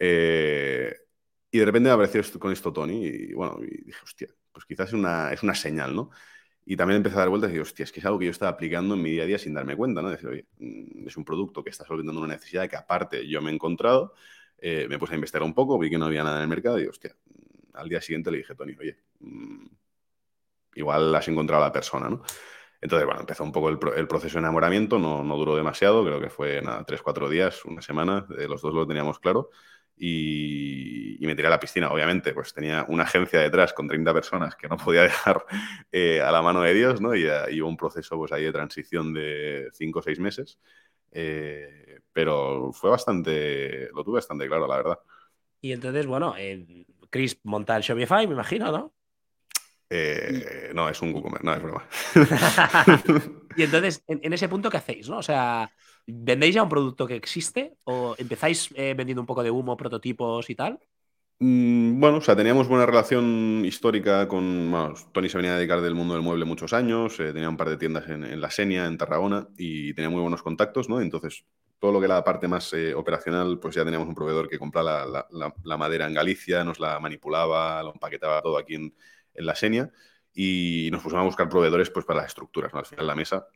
[SPEAKER 2] Eh, y de repente me apareció con esto Tony y bueno, dije, hostia, pues quizás es una, es una señal, ¿no? Y también empecé a dar vueltas y digo, hostia, es que es algo que yo estaba aplicando en mi día a día sin darme cuenta, ¿no? Decir, oye, mm, es un producto que está solventando una necesidad que aparte yo me he encontrado, eh, me puse a investigar un poco, vi que no había nada en el mercado y hostia, mm, al día siguiente le dije, Tony, oye, mm, igual has encontrado a la persona, ¿no? Entonces, bueno, empezó un poco el, proceso de enamoramiento, no, no, duró demasiado, creo que fue nada, tres, cuatro días, una semana, los dos lo teníamos claro y, me tiré a la piscina, obviamente, pues tenía una agencia detrás con 30 personas que no podía dejar eh, a la mano de Dios, ¿no? Y, y, hubo un proceso pues ahí de transición de 5 o 6 meses, eh, pero fue bastante, lo tuve bastante claro, la verdad.
[SPEAKER 1] Y entonces, bueno, eh, Chris monta el Shopify, me imagino, ¿no?
[SPEAKER 2] no, es un WooCommerce, no es broma.
[SPEAKER 1] y entonces, en, en, ese punto, ¿qué hacéis? ¿no? O sea, ¿Vendéis ya un producto que existe o empezáis eh, vendiendo un poco de humo, prototipos y tal?
[SPEAKER 2] Mm, bueno, o sea, teníamos buena relación histórica con. Tony se venía a dedicar del mundo del mueble muchos años, eh, tenía un par de tiendas en, La Senia, en Tarragona, y tenía muy buenos contactos, ¿no? Entonces, todo lo que era la parte más eh, operacional, pues ya teníamos un proveedor que compraba la, madera en Galicia, nos la manipulaba, lo empaquetaba todo aquí en, La Senia, y nos pusimos a buscar proveedores pues, para las estructuras, ¿no? Al final, la mesa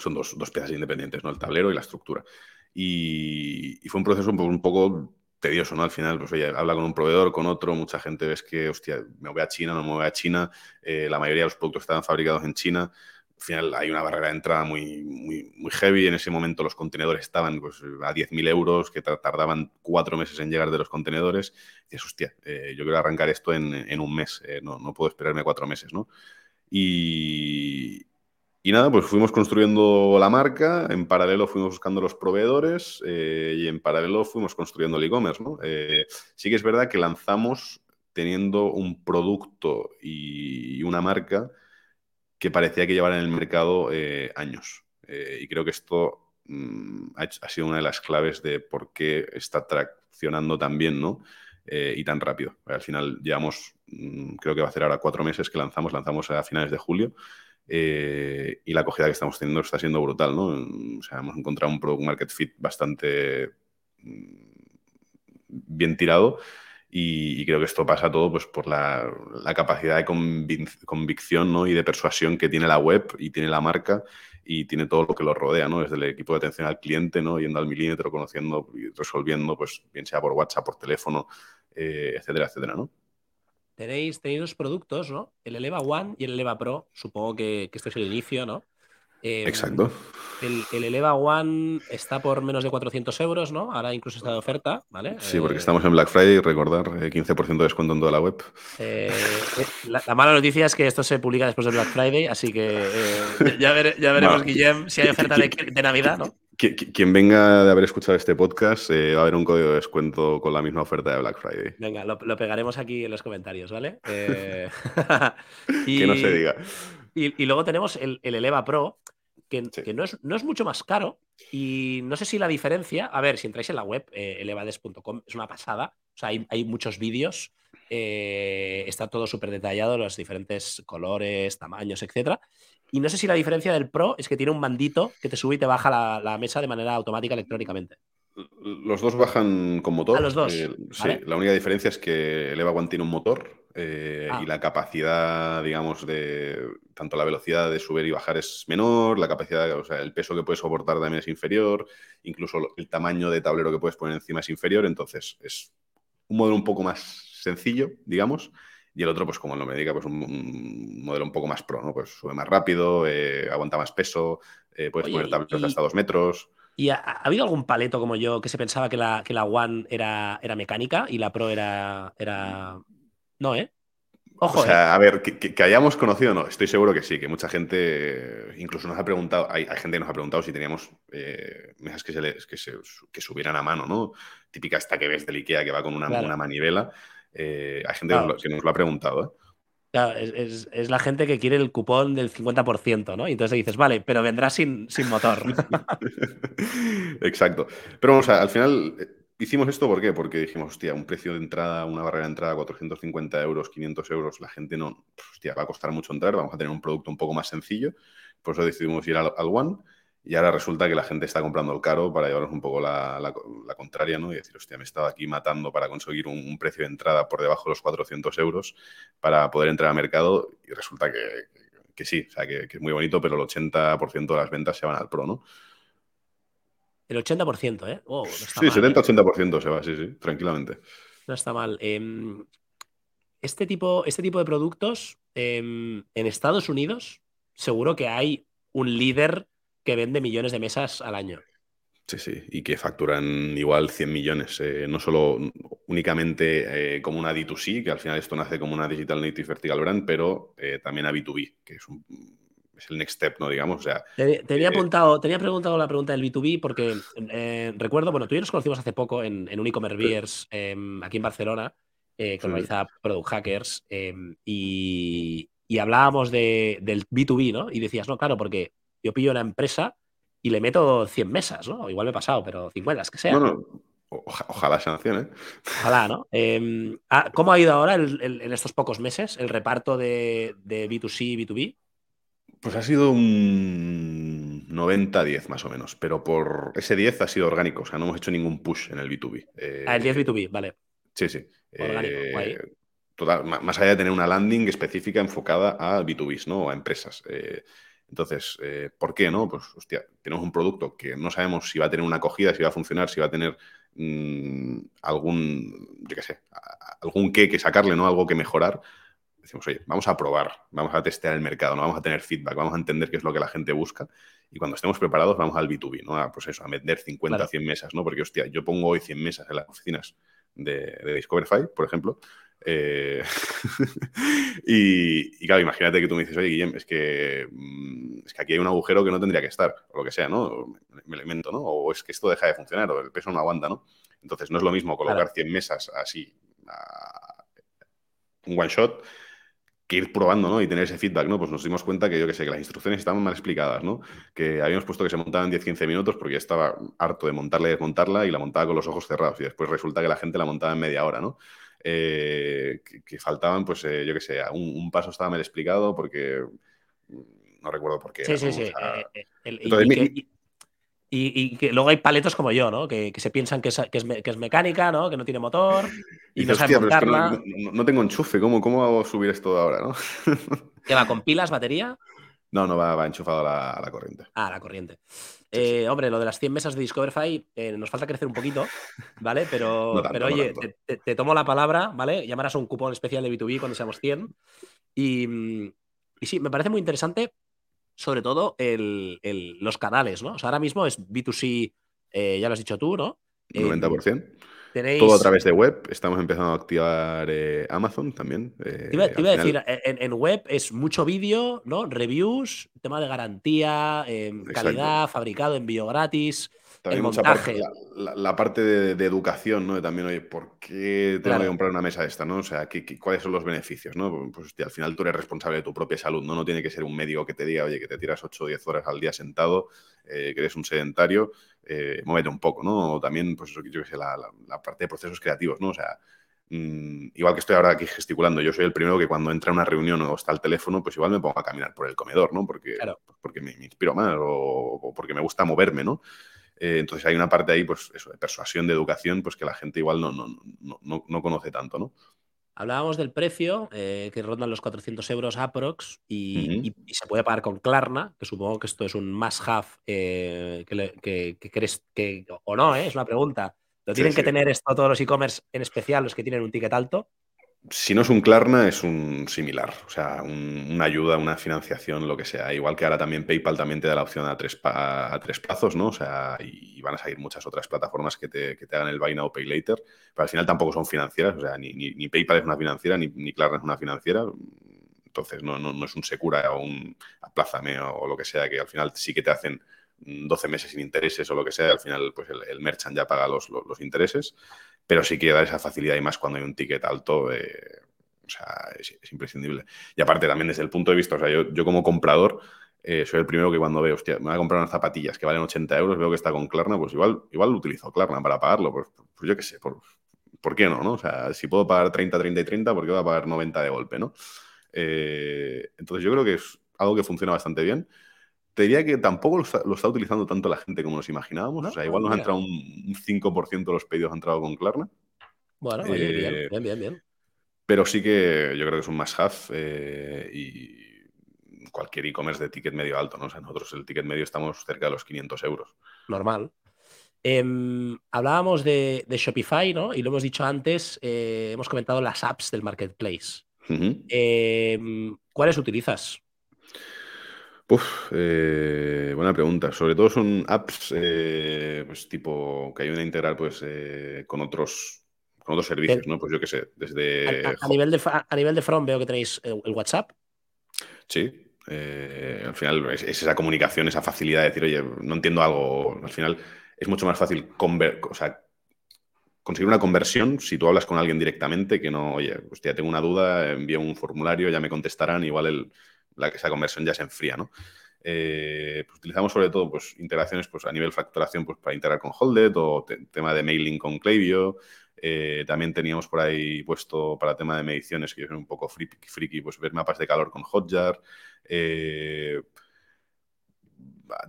[SPEAKER 2] son dos, dos piezas independientes, ¿no? El tablero y la estructura. Y, fue un proceso un poco, tedioso, ¿no? Al final, pues oye, habla con un proveedor, con otro, mucha gente ves que, hostia, me voy a China, no me voy a China, eh, la mayoría de los productos estaban fabricados en China, al final hay una barrera de entrada muy, muy, muy heavy. En ese momento los contenedores estaban pues, a 10.000 euros, que tardaban cuatro meses en llegar de los contenedores. Y dices, hostia, eh, yo quiero arrancar esto en, en un mes, eh, no, no, puedo esperarme cuatro meses, ¿no? Y, y nada, pues fuimos construyendo la marca, en paralelo fuimos buscando los proveedores eh, y en paralelo fuimos construyendo el e-commerce. ¿no? Eh, sí que es verdad que lanzamos teniendo un producto y una marca que parecía que llevar en el mercado eh, años. y creo que esto mm, ha, sido una de las claves de por qué está traccionando tan bien ¿no? y tan rápido. Al final llevamos, mm, creo que va a ser ahora cuatro meses que lanzamos, lanzamos a finales de julio. Eh, y la acogida que estamos teniendo está siendo brutal, ¿no? O sea, hemos encontrado un product market fit bastante mm, bien tirado y, creo que esto pasa todo pues, por la, capacidad de convicción ¿no? y de persuasión que tiene la web y tiene la marca y tiene todo lo que lo rodea, ¿no? Desde el equipo de atención al cliente, ¿no? Yendo al milímetro, conociendo y resolviendo, pues, bien sea por WhatsApp, por teléfono, eh, etcétera, etcétera, ¿no?
[SPEAKER 1] Tenéis, tenéis dos productos, ¿no? El Eleva One y el Eleva Pro. Supongo que, que este es el inicio, ¿no?
[SPEAKER 2] Em, Exacto.
[SPEAKER 1] El, el, Eleva One está por menos de 400 euros, ¿no? Ahora incluso está de oferta, ¿vale?
[SPEAKER 2] Sí, porque eh, estamos en Black Friday, recordar, 15% eh, de descuento en toda la web.
[SPEAKER 1] Eh, la, mala noticia es que esto se publica después de Black Friday, así que ya, veremos, Guillem, si hay oferta de, de Navidad, ¿no?
[SPEAKER 2] Quien venga de haber escuchado este podcast eh, va a haber un código de descuento con la misma oferta de Black Friday.
[SPEAKER 1] Venga, lo, pegaremos aquí en los comentarios, ¿vale? Eh,
[SPEAKER 2] que no se diga.
[SPEAKER 1] Y, luego tenemos el, Eleva Pro, que, no, es, no, es, mucho más caro. Y no sé si la diferencia. A ver, si entráis en la web, eh, elevades.com, es una pasada. O sea, hay, muchos vídeos. Está todo súper detallado, los diferentes colores, tamaños, etcétera. Y no sé si la diferencia del Pro es que tiene un bandito que te sube y te baja la, mesa de manera automática electrónicamente.
[SPEAKER 2] Los dos bajan con motor.
[SPEAKER 1] A los dos.
[SPEAKER 2] Eh, sí, la única diferencia es que el Eva One tiene un motor eh, y ah. la capacidad, digamos, de tanto la velocidad de subir y bajar es menor, la capacidad, o sea, el peso que puedes soportar también es inferior, incluso el tamaño de tablero que puedes poner encima es inferior, entonces es un modelo un poco más sencillo, digamos, y el otro, pues como lo me diga, pues un, modelo un poco más pro, ¿no? Pues sube más rápido, eh, aguanta más peso, eh, puedes poner tableros hasta dos metros.
[SPEAKER 1] ¿Y ha, habido algún paleto como yo que se pensaba que la, que la One era, era mecánica y la Pro era, era... No, ¿eh?
[SPEAKER 2] Ojo, o sea, ¿eh? a ver, que, hayamos conocido, no, estoy seguro que sí, que mucha gente incluso nos ha preguntado, hay, gente que nos ha preguntado si teníamos mesas que se, que, se, que subieran a mano, ¿no? Típica esta que ves del Ikea que va con una, una manivela. Eh, hay gente que nos lo ha preguntado. ¿eh?
[SPEAKER 1] es, la gente que quiere el cupón del 50%, ¿no? Y entonces dices, vale, pero vendrá sin, sin motor.
[SPEAKER 2] Exacto. Pero vamos, al final eh, hicimos esto ¿por qué? Porque dijimos, hostia, un precio de entrada, una barrera de entrada, 450 euros, 500 euros, la gente no, hostia, va a costar mucho entrar, vamos a tener un producto un poco más sencillo. Por eso decidimos ir al One. Y ahora resulta que la gente está comprando el caro para llevarnos un poco la, contraria, ¿no? Y decir, hostia, me estaba aquí matando para conseguir un, precio de entrada por debajo de los 400 euros para poder entrar al mercado y resulta que, sí, o sea, que, es muy bonito, pero el 80% de las ventas se van al Pro, ¿no?
[SPEAKER 1] El 80%, ¿eh?
[SPEAKER 2] Oh, sí, 70-80% ¿eh? se va, sí, sí, tranquilamente.
[SPEAKER 1] No está mal. Em, este, tipo, este tipo de productos, em, en Estados Unidos, seguro que hay un líder que vende millones de mesas al año.
[SPEAKER 2] Sí, sí, y que facturan igual 100 millones, eh, no solo únicamente eh, como una D2C, que al final esto nace como una Digital Native Vertical Brand, pero eh, también a B2B, que es, es, el next step, ¿no? Digamos, o sea...
[SPEAKER 1] Tenía, apuntado, tenía preguntado la pregunta del B2B porque recuerdo, bueno, tú y yo nos conocimos hace poco en, un e-commerce beers em, aquí en Barcelona, que organiza Product Hackers, em, y, y hablábamos de, del B2B, ¿no? Y decías, no, claro, porque yo pillo una empresa y le meto 100 mesas, ¿no? Igual me he pasado, pero 50, las que sea.
[SPEAKER 2] No, ojalá se ¿eh?
[SPEAKER 1] Ojalá, ¿no? Em, ah, ¿Cómo ha ido ahora en estos pocos meses el reparto de, B2C y B2B?
[SPEAKER 2] Pues ha sido un 90-10 más o menos, pero por ese 10 ha sido orgánico, o sea, no hemos hecho ningún push en el B2B.
[SPEAKER 1] ah, el 10 B2B, vale.
[SPEAKER 2] Sí, sí. Orgánico, eh, más allá de tener una landing específica enfocada a B2Bs, ¿no? A empresas. Eh, entonces, eh, ¿por qué no? Pues, hostia, tenemos un producto que no sabemos si va a tener una acogida, si va a funcionar, si va a tener mm, algún, yo qué sé, algún qué que sacarle, ¿no? Algo que mejorar. Decimos, oye, vamos a probar, vamos a testear el mercado, no vamos a tener feedback, vamos a entender qué es lo que la gente busca y cuando estemos preparados vamos al B2B, ¿no? A, pues eso, a vender 50, 100 mesas, ¿no? Porque, hostia, yo pongo hoy 100 mesas en las oficinas de, de Discoverify, por ejemplo, eh, y, claro, imagínate que tú me dices, oye, Guillem, es que, mm, es que aquí hay un agujero que no tendría que estar, o lo que sea, ¿no? Me elemento, ¿no? O es que esto deja de funcionar, o el peso no aguanta, ¿no? Entonces no es lo mismo colocar 100 mesas así, un one shot, que ir probando, ¿no? Y tener ese feedback, ¿no? Pues nos dimos cuenta que yo que sé, que las instrucciones estaban mal explicadas, ¿no? Que habíamos puesto que se montaban 10-15 minutos porque ya estaba harto de montarla y desmontarla y la montaba con los ojos cerrados y después resulta que la gente la montaba en media hora, ¿no? Eh, que, faltaban, pues eh, yo que sé, un, paso estaba mal explicado porque mm, no recuerdo por qué.
[SPEAKER 1] Sí, sí, sí. y, que, luego hay paletos como yo, ¿no? Que, se piensan que es, que, es, mecánica, ¿no? Que no tiene motor y, no sabe montarla.
[SPEAKER 2] no, tengo enchufe, ¿cómo, ¿cómo hago subir esto ahora, no?
[SPEAKER 1] ¿Qué va? ¿Con pilas, batería?
[SPEAKER 2] No, no va, va enchufado a la, corriente.
[SPEAKER 1] Ah, la corriente. Eh, hombre, lo de las 100 mesas de Discoverify eh, nos falta crecer un poquito, ¿vale? Pero, pero oye, te, tomo la palabra, ¿vale? Llamarás a un cupón especial de B2B cuando seamos 100. Y, sí, me parece muy interesante, sobre todo, los canales, ¿no? O sea, ahora mismo es B2C, eh, ya lo has dicho tú, ¿no?
[SPEAKER 2] 90%. Todo a través de web. Estamos empezando a activar eh, Amazon también.
[SPEAKER 1] Eh, te iba, a decir, en, web es mucho vídeo, ¿no? Reviews, tema de garantía, em, calidad, fabricado, envío gratis. También mucha
[SPEAKER 2] parte, la, parte de, educación, ¿no? también, oye, ¿por qué tengo que comprar una mesa esta, ¿no? O sea, cuáles son los beneficios, ¿no? Pues al final tú eres responsable de tu propia salud, ¿no? No tiene que ser un médico que te diga, oye, que te tiras 8 o 10 horas al día sentado, eh, que eres un sedentario, eh, muévete un poco, ¿no? O también, pues eso, yo que sé, la, parte de procesos creativos, ¿no? O sea, mm, igual que estoy ahora aquí gesticulando, yo soy el primero que cuando entra a una reunión o está el teléfono, pues igual me pongo a caminar por el comedor, ¿no? Porque, porque me, inspiro más o, porque me gusta moverme, ¿no? Eh, entonces hay una parte ahí, pues eso, de persuasión, de educación, pues que la gente igual no, no, no, no conoce tanto, ¿no?
[SPEAKER 1] Hablábamos del precio, eh, que rondan los 400 euros aprox, y, se puede pagar con Klarna, que supongo que esto es un must-have eh, que, crees que, o no, es una pregunta. ¿Lo tienen que tener esto todos los e-commerce, en especial los que tienen un ticket alto?
[SPEAKER 2] Si no es un Klarna, es un similar, o sea, una ayuda, una financiación, lo que sea. Igual que ahora también PayPal también te da la opción a tres, a tres plazos, ¿no? O sea, y van a salir muchas otras plataformas que te, que te hagan el Buy Now, Pay Later, pero al final tampoco son financieras, o sea, ni, ni, PayPal es una financiera, ni, ni, Klarna es una financiera, entonces no, no, no es un Secura o un Aplázame o, lo que sea, que al final sí que te hacen 12 meses sin intereses o lo que sea, al final pues el, el merchant ya paga los, intereses pero sí que dar esa facilidad y más cuando hay un ticket alto. Eh, o sea, es, imprescindible. Y aparte también desde el punto de vista, o sea, yo, como comprador eh, soy el primero que cuando veo, hostia, me voy a comprar unas zapatillas que valen 80 euros, veo que está con Klarna, pues igual, igual utilizo Klarna para pagarlo, pues, pues yo qué sé, por, ¿por qué no, no? O sea, si puedo pagar 30, 30 y 30, ¿por qué voy a pagar 90 de golpe, no? Eh, entonces yo creo que es algo que funciona bastante bien. Te diría que tampoco lo está, utilizando tanto la gente como nos imaginábamos. o sea, igual nos ha entrado un, 5% de los pedidos han entrado con Klarna.
[SPEAKER 1] Bueno, bien, bien, bien, bien.
[SPEAKER 2] Pero sí que yo creo que es un must-have eh, y cualquier e-commerce de ticket medio alto, ¿no? O sea, nosotros el ticket medio estamos cerca de los 500 euros.
[SPEAKER 1] Normal. Em, hablábamos de, Shopify, ¿no? Y lo hemos dicho antes, eh, hemos comentado las apps del marketplace. Em, ¿Cuáles utilizas?
[SPEAKER 2] Eh, buena pregunta. Sobre todo son apps eh, pues tipo que ayudan a integrar pues, con, otros, con otros servicios, ¿no? Pues yo qué sé, desde...
[SPEAKER 1] A, nivel de, a nivel de front veo que tenéis el WhatsApp.
[SPEAKER 2] Sí, al final es, esa comunicación, esa facilidad de decir, oye, no entiendo algo. Al final es mucho más fácil conseguir una conversión si tú hablas con alguien directamente que no, oye, hostia, tengo una duda, envío un formulario, ya me contestarán, igual el, la, esa conversión ya se enfría, ¿no? Eh, pues utilizamos sobre todo pues, integraciones pues, a nivel facturación pues, para integrar con Holded o tema de mailing con Klaviyo. Eh, también teníamos por ahí puesto para tema de mediciones, que yo soy un poco friki, friki pues ver mapas de calor con Hotjar. Eh,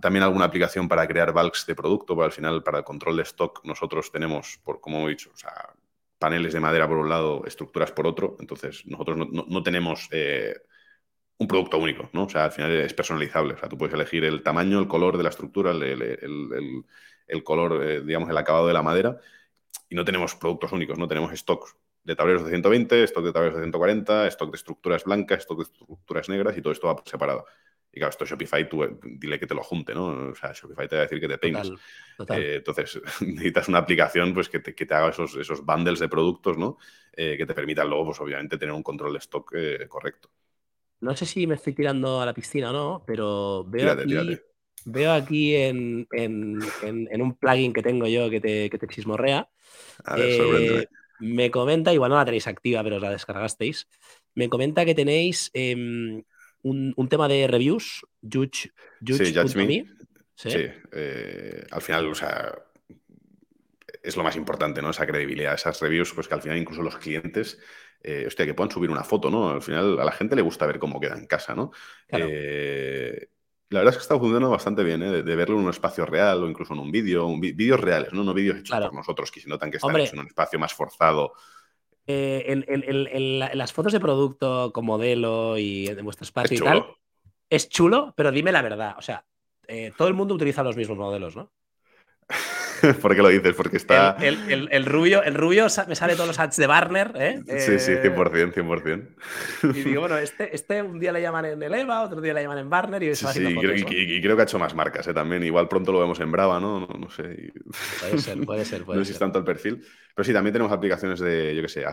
[SPEAKER 2] también alguna aplicación para crear bulks de producto, al final para el control de stock nosotros tenemos, por, como he dicho, o sea, paneles de madera por un lado, estructuras por otro, entonces nosotros no, tenemos eh, un producto único, ¿no? O sea, al final es personalizable, o sea, tú puedes elegir el tamaño, el color de la estructura, el, color, eh, digamos, el acabado de la madera, y no tenemos productos únicos, no tenemos stocks de tableros de 120, stock de tableros de 140, stock de estructuras blancas, stock de estructuras negras y todo esto va separado. Y claro, esto Shopify, tú eh, dile que te lo junte, ¿no? O sea, Shopify te va a decir que te tengas. Eh, entonces, necesitas una aplicación pues, que, te, que te haga esos, esos bundles de productos, ¿no? Eh, que te permitan luego, pues obviamente, tener un control de stock correcto.
[SPEAKER 1] No sé si me estoy tirando a la piscina o no, pero veo aquí, Veo aquí en, un plugin que tengo yo que te, que te chismorrea.
[SPEAKER 2] A ver,
[SPEAKER 1] me comenta, igual no la tenéis activa, pero la descargasteis. Me comenta que tenéis em, un, tema de reviews, Judge,
[SPEAKER 2] sí, Me. Sí, eh, al final, o sea, es lo más importante, ¿no? Esa credibilidad, esas reviews, pues que al final incluso los clientes, eh, hostia, que puedan subir una foto, ¿no? Al final a la gente le gusta ver cómo queda en casa, ¿no? Eh, la verdad es que está funcionando bastante bien, ¿eh? de, verlo en un espacio real o incluso en un vídeo, vídeos reales, no, no vídeos hechos por nosotros, que se notan que están hechos en un espacio más forzado.
[SPEAKER 1] Eh, en, las fotos de producto con modelo y en vuestro espacio y tal, es chulo, pero dime la verdad. O sea, eh, todo el mundo utiliza los mismos modelos, ¿no?
[SPEAKER 2] ¿Por qué lo dices? Porque está.
[SPEAKER 1] El, rubio, el rubio me sale todos los ads de Barner, ¿eh?
[SPEAKER 2] Sí, sí, 100%, 100%.
[SPEAKER 1] Y digo, bueno, este, este un día le llaman en el EVA, otro día le llaman en Barner y
[SPEAKER 2] sí, sí, y, creo, y, creo que ha hecho más marcas ¿eh? también. Igual pronto lo vemos en Brava, ¿no? No, sé.
[SPEAKER 1] Puede ser, puede ser. Puede
[SPEAKER 2] no sé si tanto el perfil. Pero sí, también tenemos aplicaciones de, yo qué sé,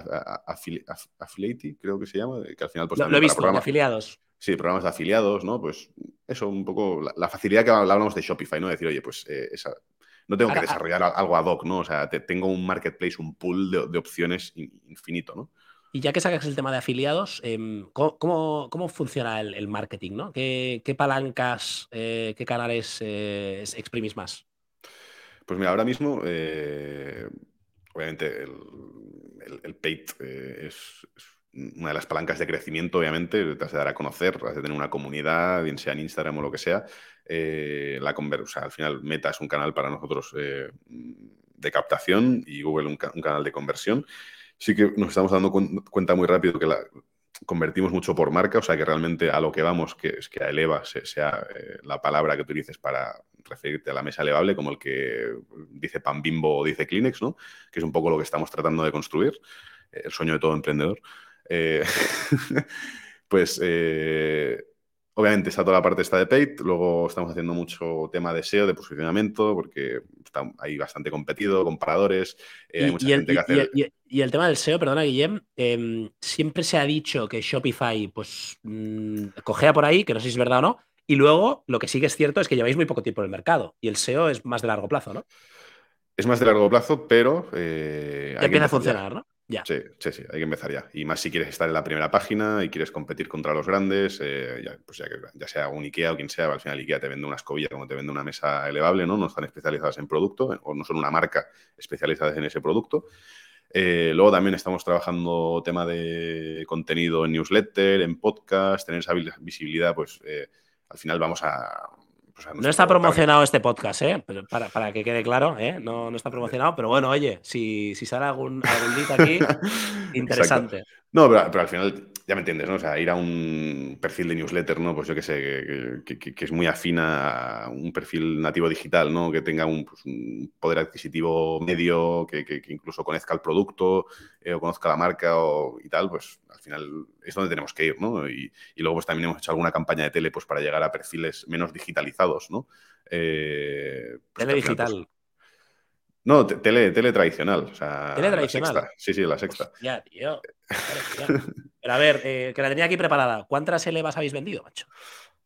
[SPEAKER 2] Affiliate, creo que se llama, que al final pues
[SPEAKER 1] Lo, he visto, programas, afiliados.
[SPEAKER 2] Sí, programas de afiliados, ¿no? Pues eso, un poco la, facilidad que hablamos de Shopify, ¿no? Decir, oye, pues eh, esa, no tengo que desarrollar algo ad hoc, ¿no? O sea, tengo un marketplace, un pool de, opciones infinito, ¿no?
[SPEAKER 1] Y ya que sacas el tema de afiliados, em, ¿cómo, funciona el, marketing? ¿no? ¿Qué, palancas, eh, qué canales eh, exprimís más?
[SPEAKER 2] Pues mira, ahora mismo, eh, obviamente, el, paid es, una de las palancas de crecimiento, obviamente, te has de dar a conocer, has de tener una comunidad, bien sea en Instagram o lo que sea, eh, la sea, al final Meta es un canal para nosotros eh, de captación y Google un, canal de conversión. Sí que nos estamos dando cuenta muy rápido que la, convertimos mucho por marca, o sea que realmente a lo que vamos, que es que a Eleva sea eh, la palabra que utilices para referirte a la mesa elevable, como el que dice Pan Bimbo o dice Kleenex, ¿no? que es un poco lo que estamos tratando de construir, el sueño de todo emprendedor. pues Obviamente está toda la parte esta de paid, luego estamos haciendo mucho tema de SEO, de posicionamiento, porque está ahí bastante competido, comparadores,
[SPEAKER 1] eh, hay mucha y, gente el, que hace... y, el tema del SEO, perdona Guillem, em, siempre se ha dicho que Shopify pues mmm, cogea por ahí, que no sé si es verdad o no, y luego lo que sí que es cierto es que lleváis muy poco tiempo en el mercado y el SEO es más de largo plazo, ¿no?
[SPEAKER 2] Es más de largo plazo, pero... Eh,
[SPEAKER 1] ya empieza a funcionar, ¿no? Ya.
[SPEAKER 2] Sí, sí, sí, hay que empezar ya. Y más si quieres estar en la primera página y quieres competir contra los grandes, eh, ya, pues ya, sea un IKEA o quien sea, al final IKEA te vende una escobilla como te vende una mesa elevable, ¿no? No están especializadas en producto o no son una marca especializada en ese producto. Eh, luego también estamos trabajando tema de contenido en newsletter, en podcast, tener esa visibilidad, pues eh, al final vamos a,
[SPEAKER 1] no está promocionado este podcast, ¿eh? para, que quede claro, ¿eh? No, no está promocionado, pero bueno, oye, si, si sale algún, algún aquí, interesante.
[SPEAKER 2] No, pero, al final, ya me entiendes, ¿no? O sea, ir a un perfil de newsletter, ¿no? Pues yo que sé, que, es muy afina a un perfil nativo digital, ¿no? Que tenga un, pues, poder adquisitivo medio, que, incluso conozca el producto eh, o conozca la marca o, y tal, pues al final es donde tenemos que ir, ¿no? Y, luego pues también hemos hecho alguna campaña de tele pues para llegar a perfiles menos digitalizados, ¿no?
[SPEAKER 1] Eh, pues tele pues, digital.
[SPEAKER 2] No, tele, tele tradicional. O sea,
[SPEAKER 1] ¿Tele tradicional?
[SPEAKER 2] Sí, sí, la sexta.
[SPEAKER 1] Ya, tío. Pero a ver, eh, que la tenía aquí preparada. ¿Cuántas elevas habéis vendido, macho?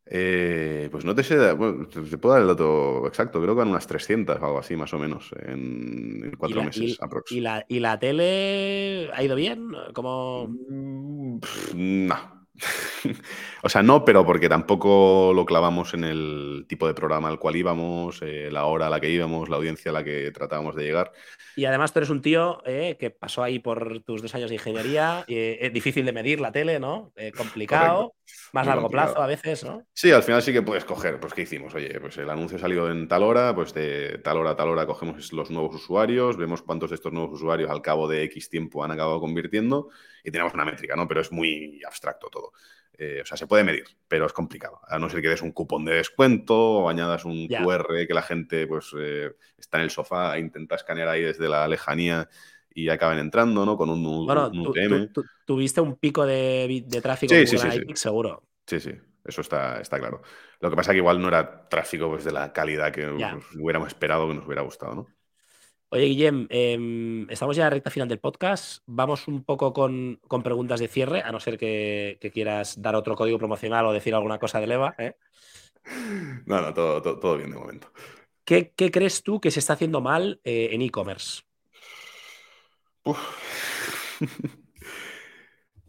[SPEAKER 2] Eh, pues no te sé, te puedo dar el dato exacto, creo que van unas 300 o algo así, más o menos, en, cuatro meses
[SPEAKER 1] y, ¿y la, tele ha ido bien? ¿Cómo...
[SPEAKER 2] Mm, no, o sea, no, pero porque tampoco lo clavamos en el tipo de programa al cual íbamos, eh, la hora a la que íbamos, la audiencia a la que tratábamos de llegar.
[SPEAKER 1] Y además tú eres un tío eh, que pasó ahí por tus dos años de ingeniería, eh, es difícil de medir la tele, ¿no? complicado, más largo plazo a veces, ¿no?
[SPEAKER 2] Sí, al final sí que puedes coger, pues ¿qué hicimos? Oye, pues el anuncio salió en tal hora, pues de tal hora a tal hora cogemos los nuevos usuarios, vemos cuántos de estos nuevos usuarios al cabo de X tiempo han acabado convirtiendo y tenemos una métrica, ¿no? Pero es muy abstracto todo. Eh, o sea, se puede medir, pero es complicado. A no ser que des un cupón de descuento o añadas un QR que la gente pues eh, está en el sofá e intenta escanear ahí desde la lejanía y acaben entrando, ¿no? Con un,
[SPEAKER 1] UTM. tuviste un pico de, tráfico sí, sí, sí, seguro.
[SPEAKER 2] Sí, sí, eso está, está claro. Lo que pasa es que igual no era tráfico pues, de la calidad que hubiéramos esperado, que nos hubiera gustado, ¿no?
[SPEAKER 1] Oye, Guillem, em, estamos ya a la recta final del podcast. Vamos un poco con, preguntas de cierre, a no ser que, quieras dar otro código promocional o decir alguna cosa de leva. ¿eh?
[SPEAKER 2] No, no, todo, bien de momento.
[SPEAKER 1] ¿Qué, crees tú que se está haciendo mal eh, en e-commerce?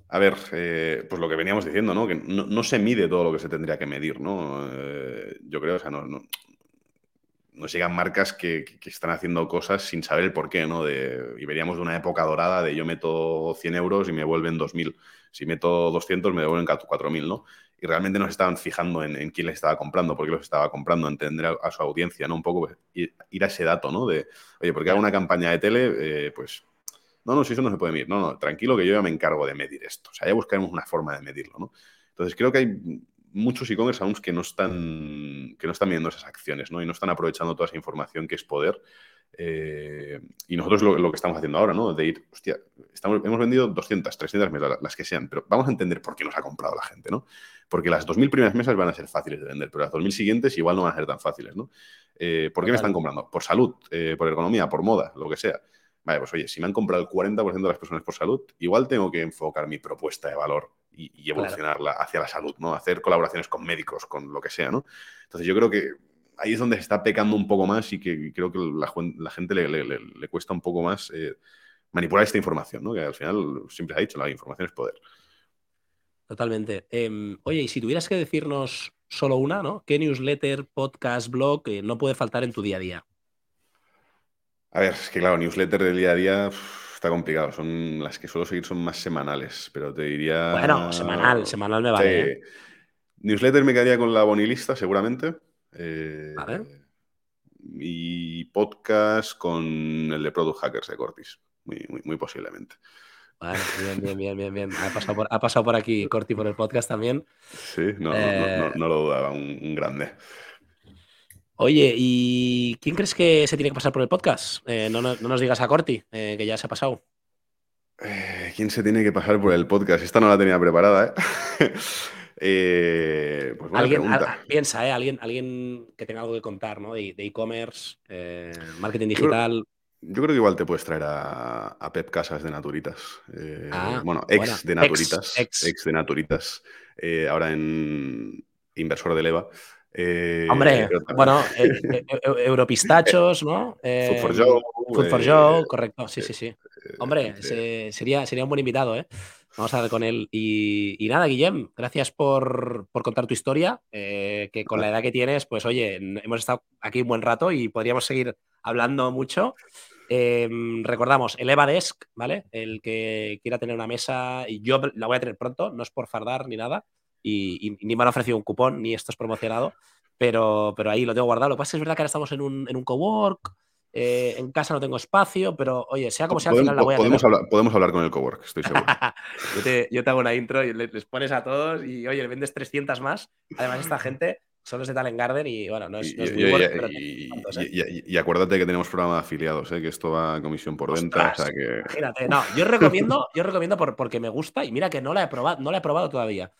[SPEAKER 2] A ver, eh, pues lo que veníamos diciendo, ¿no? Que no, se mide todo lo que se tendría que medir, ¿no? yo creo, o sea, no, nos llegan marcas que, están haciendo cosas sin saber el por qué, ¿no? De, y veríamos de una época dorada de yo meto 100 euros y me vuelven 2.000. Si meto 200 me devuelven 4.000, ¿no? Y realmente nos estaban fijando en, quién les estaba comprando, por qué los estaba comprando, entender a, su audiencia, ¿no? Un poco pues, ir, a ese dato, ¿no? De, oye, porque hago una campaña de tele, eh, pues... No, no, si eso no se puede medir. No, no, tranquilo que yo ya me encargo de medir esto. O sea, ya buscaremos una forma de medirlo, ¿no? Entonces creo que hay muchos e-commerce aún que no están que no están viendo esas acciones ¿no? y no están aprovechando toda esa información que es poder. Eh, y nosotros lo, que estamos haciendo ahora, ¿no? De ir, hostia, estamos, hemos vendido 200, 300 mesas, las que sean, pero vamos a entender por qué nos ha comprado la gente, ¿no? Porque las 2.000 primeras mesas van a ser fáciles de vender, pero las 2.000 siguientes igual no van a ser tan fáciles, ¿no? Eh, ¿Por qué me están comprando? Por salud, eh, por ergonomía, por moda, lo que sea. Vale, pues oye, si me han comprado el 40% de las personas por salud, igual tengo que enfocar mi propuesta de valor y, evolucionarla hacia la salud, ¿no? Hacer colaboraciones con médicos, con lo que sea, ¿no? Entonces yo creo que ahí es donde se está pecando un poco más y que creo que la, la gente le, cuesta un poco más eh, manipular esta información, ¿no? Que al final siempre se ha dicho, la información es poder.
[SPEAKER 1] Totalmente. Em, oye, y si tuvieras que decirnos solo una, ¿no? ¿Qué newsletter, podcast, blog eh, no puede faltar en tu día a día?
[SPEAKER 2] A ver, es que claro, newsletter del día a día está complicado. Son las que suelo seguir son más semanales, pero te diría.
[SPEAKER 1] Bueno, semanal, semanal me vale. ¿eh?
[SPEAKER 2] Newsletter me quedaría con la bonilista, seguramente. Eh, y podcast con el de Product Hackers de Cortis, muy, muy, posiblemente.
[SPEAKER 1] Vale, bien, bien, bien, bien, bien. Ha pasado por, ha pasado por aquí Corti por el podcast también.
[SPEAKER 2] Sí, no, no, no, no, lo dudaba, un grande.
[SPEAKER 1] Oye, ¿y quién crees que se tiene que pasar por el podcast? Eh, no, nos digas a Corti, eh, que ya se ha pasado.
[SPEAKER 2] Eh, ¿Quién se tiene que pasar por el podcast? Esta no la tenía preparada, ¿eh? pues
[SPEAKER 1] ¿Alguien, piensa, ¿eh? Alguien, alguien que tenga algo que contar, ¿no? De e-commerce, marketing digital.
[SPEAKER 2] Yo creo, que igual te puedes traer a, Pep Casas de Naturitas. Ah, bueno, ex de Naturitas. Ex, de Naturitas. ahora en inversor de Leva.
[SPEAKER 1] Eh, Hombre, bueno, eh, Europistachos, ¿no?
[SPEAKER 2] Food for Joe.
[SPEAKER 1] Food for Joe, correcto, sí, sí, sí. Hombre, sería, sería un buen invitado, ¿eh? Vamos a ver con él. Y, nada, Guillem, gracias por, contar tu historia, que con la edad que tienes, pues oye, hemos estado aquí un buen rato y podríamos seguir hablando mucho. Em, recordamos, el Eva Desk, ¿vale? El que quiera tener una mesa, y yo la voy a tener pronto, no es por fardar ni nada, y, ni me han ofrecido un cupón, ni esto es promocionado, pero, pero ahí lo tengo guardado. Lo que pasa es que es verdad que ahora estamos en un, en un cowork, eh, en casa no tengo espacio, pero oye, sea como sea, al final la voy a
[SPEAKER 2] podemos hablar, podemos hablar con el cowork, estoy seguro.
[SPEAKER 1] yo, te, yo, te, hago una intro y les pones a todos y oye, le vendes 300 más. Además, esta gente solo es de Talent Garden y bueno, no es, no es
[SPEAKER 2] y, acuérdate que tenemos programa de afiliados, ¿eh? que esto va a comisión por venta. O sea que...
[SPEAKER 1] Imagínate, no, yo recomiendo, yo recomiendo por, porque me gusta y mira que no la he probado, no la he probado todavía.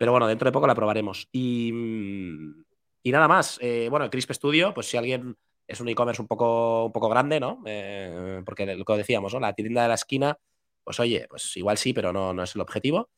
[SPEAKER 1] Pero bueno, dentro de poco la probaremos. Y, mm, y nada más. Eh, bueno, Crisp Studio, pues si alguien es un e-commerce un poco, un poco grande, ¿no? Eh, porque lo que decíamos, ¿no? La tienda de la esquina, pues oye, pues igual sí, pero no, no es el objetivo.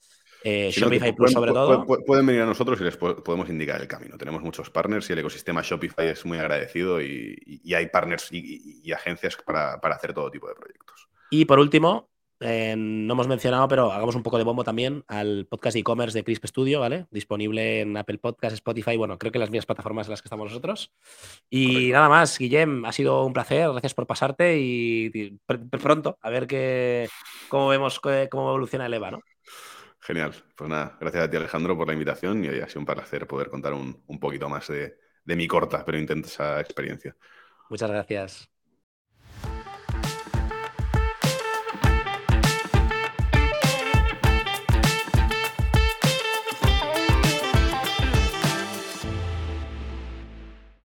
[SPEAKER 1] Eh, Shopify Plus, sobre todo.
[SPEAKER 2] Pueden venir a nosotros y les podemos indicar el camino. Tenemos muchos partners y el ecosistema Shopify es muy agradecido y, hay partners y, agencias para, hacer todo tipo de proyectos.
[SPEAKER 1] Y por último, eh, no hemos mencionado, pero hagamos un poco de bombo también al podcast e-commerce de Crisp Studio, ¿vale? Disponible en Apple Podcast, Spotify, bueno, creo que las mismas plataformas en las que estamos nosotros. Y nada más, Guillem, ha sido un placer, gracias por pasarte y, pronto a ver qué, cómo vemos cómo evoluciona el EVA, ¿no?
[SPEAKER 2] Genial. Pues nada, gracias a ti Alejandro por la invitación y ha sido un placer poder contar un, poquito más de, de mi corta pero intensa experiencia.
[SPEAKER 1] Muchas gracias.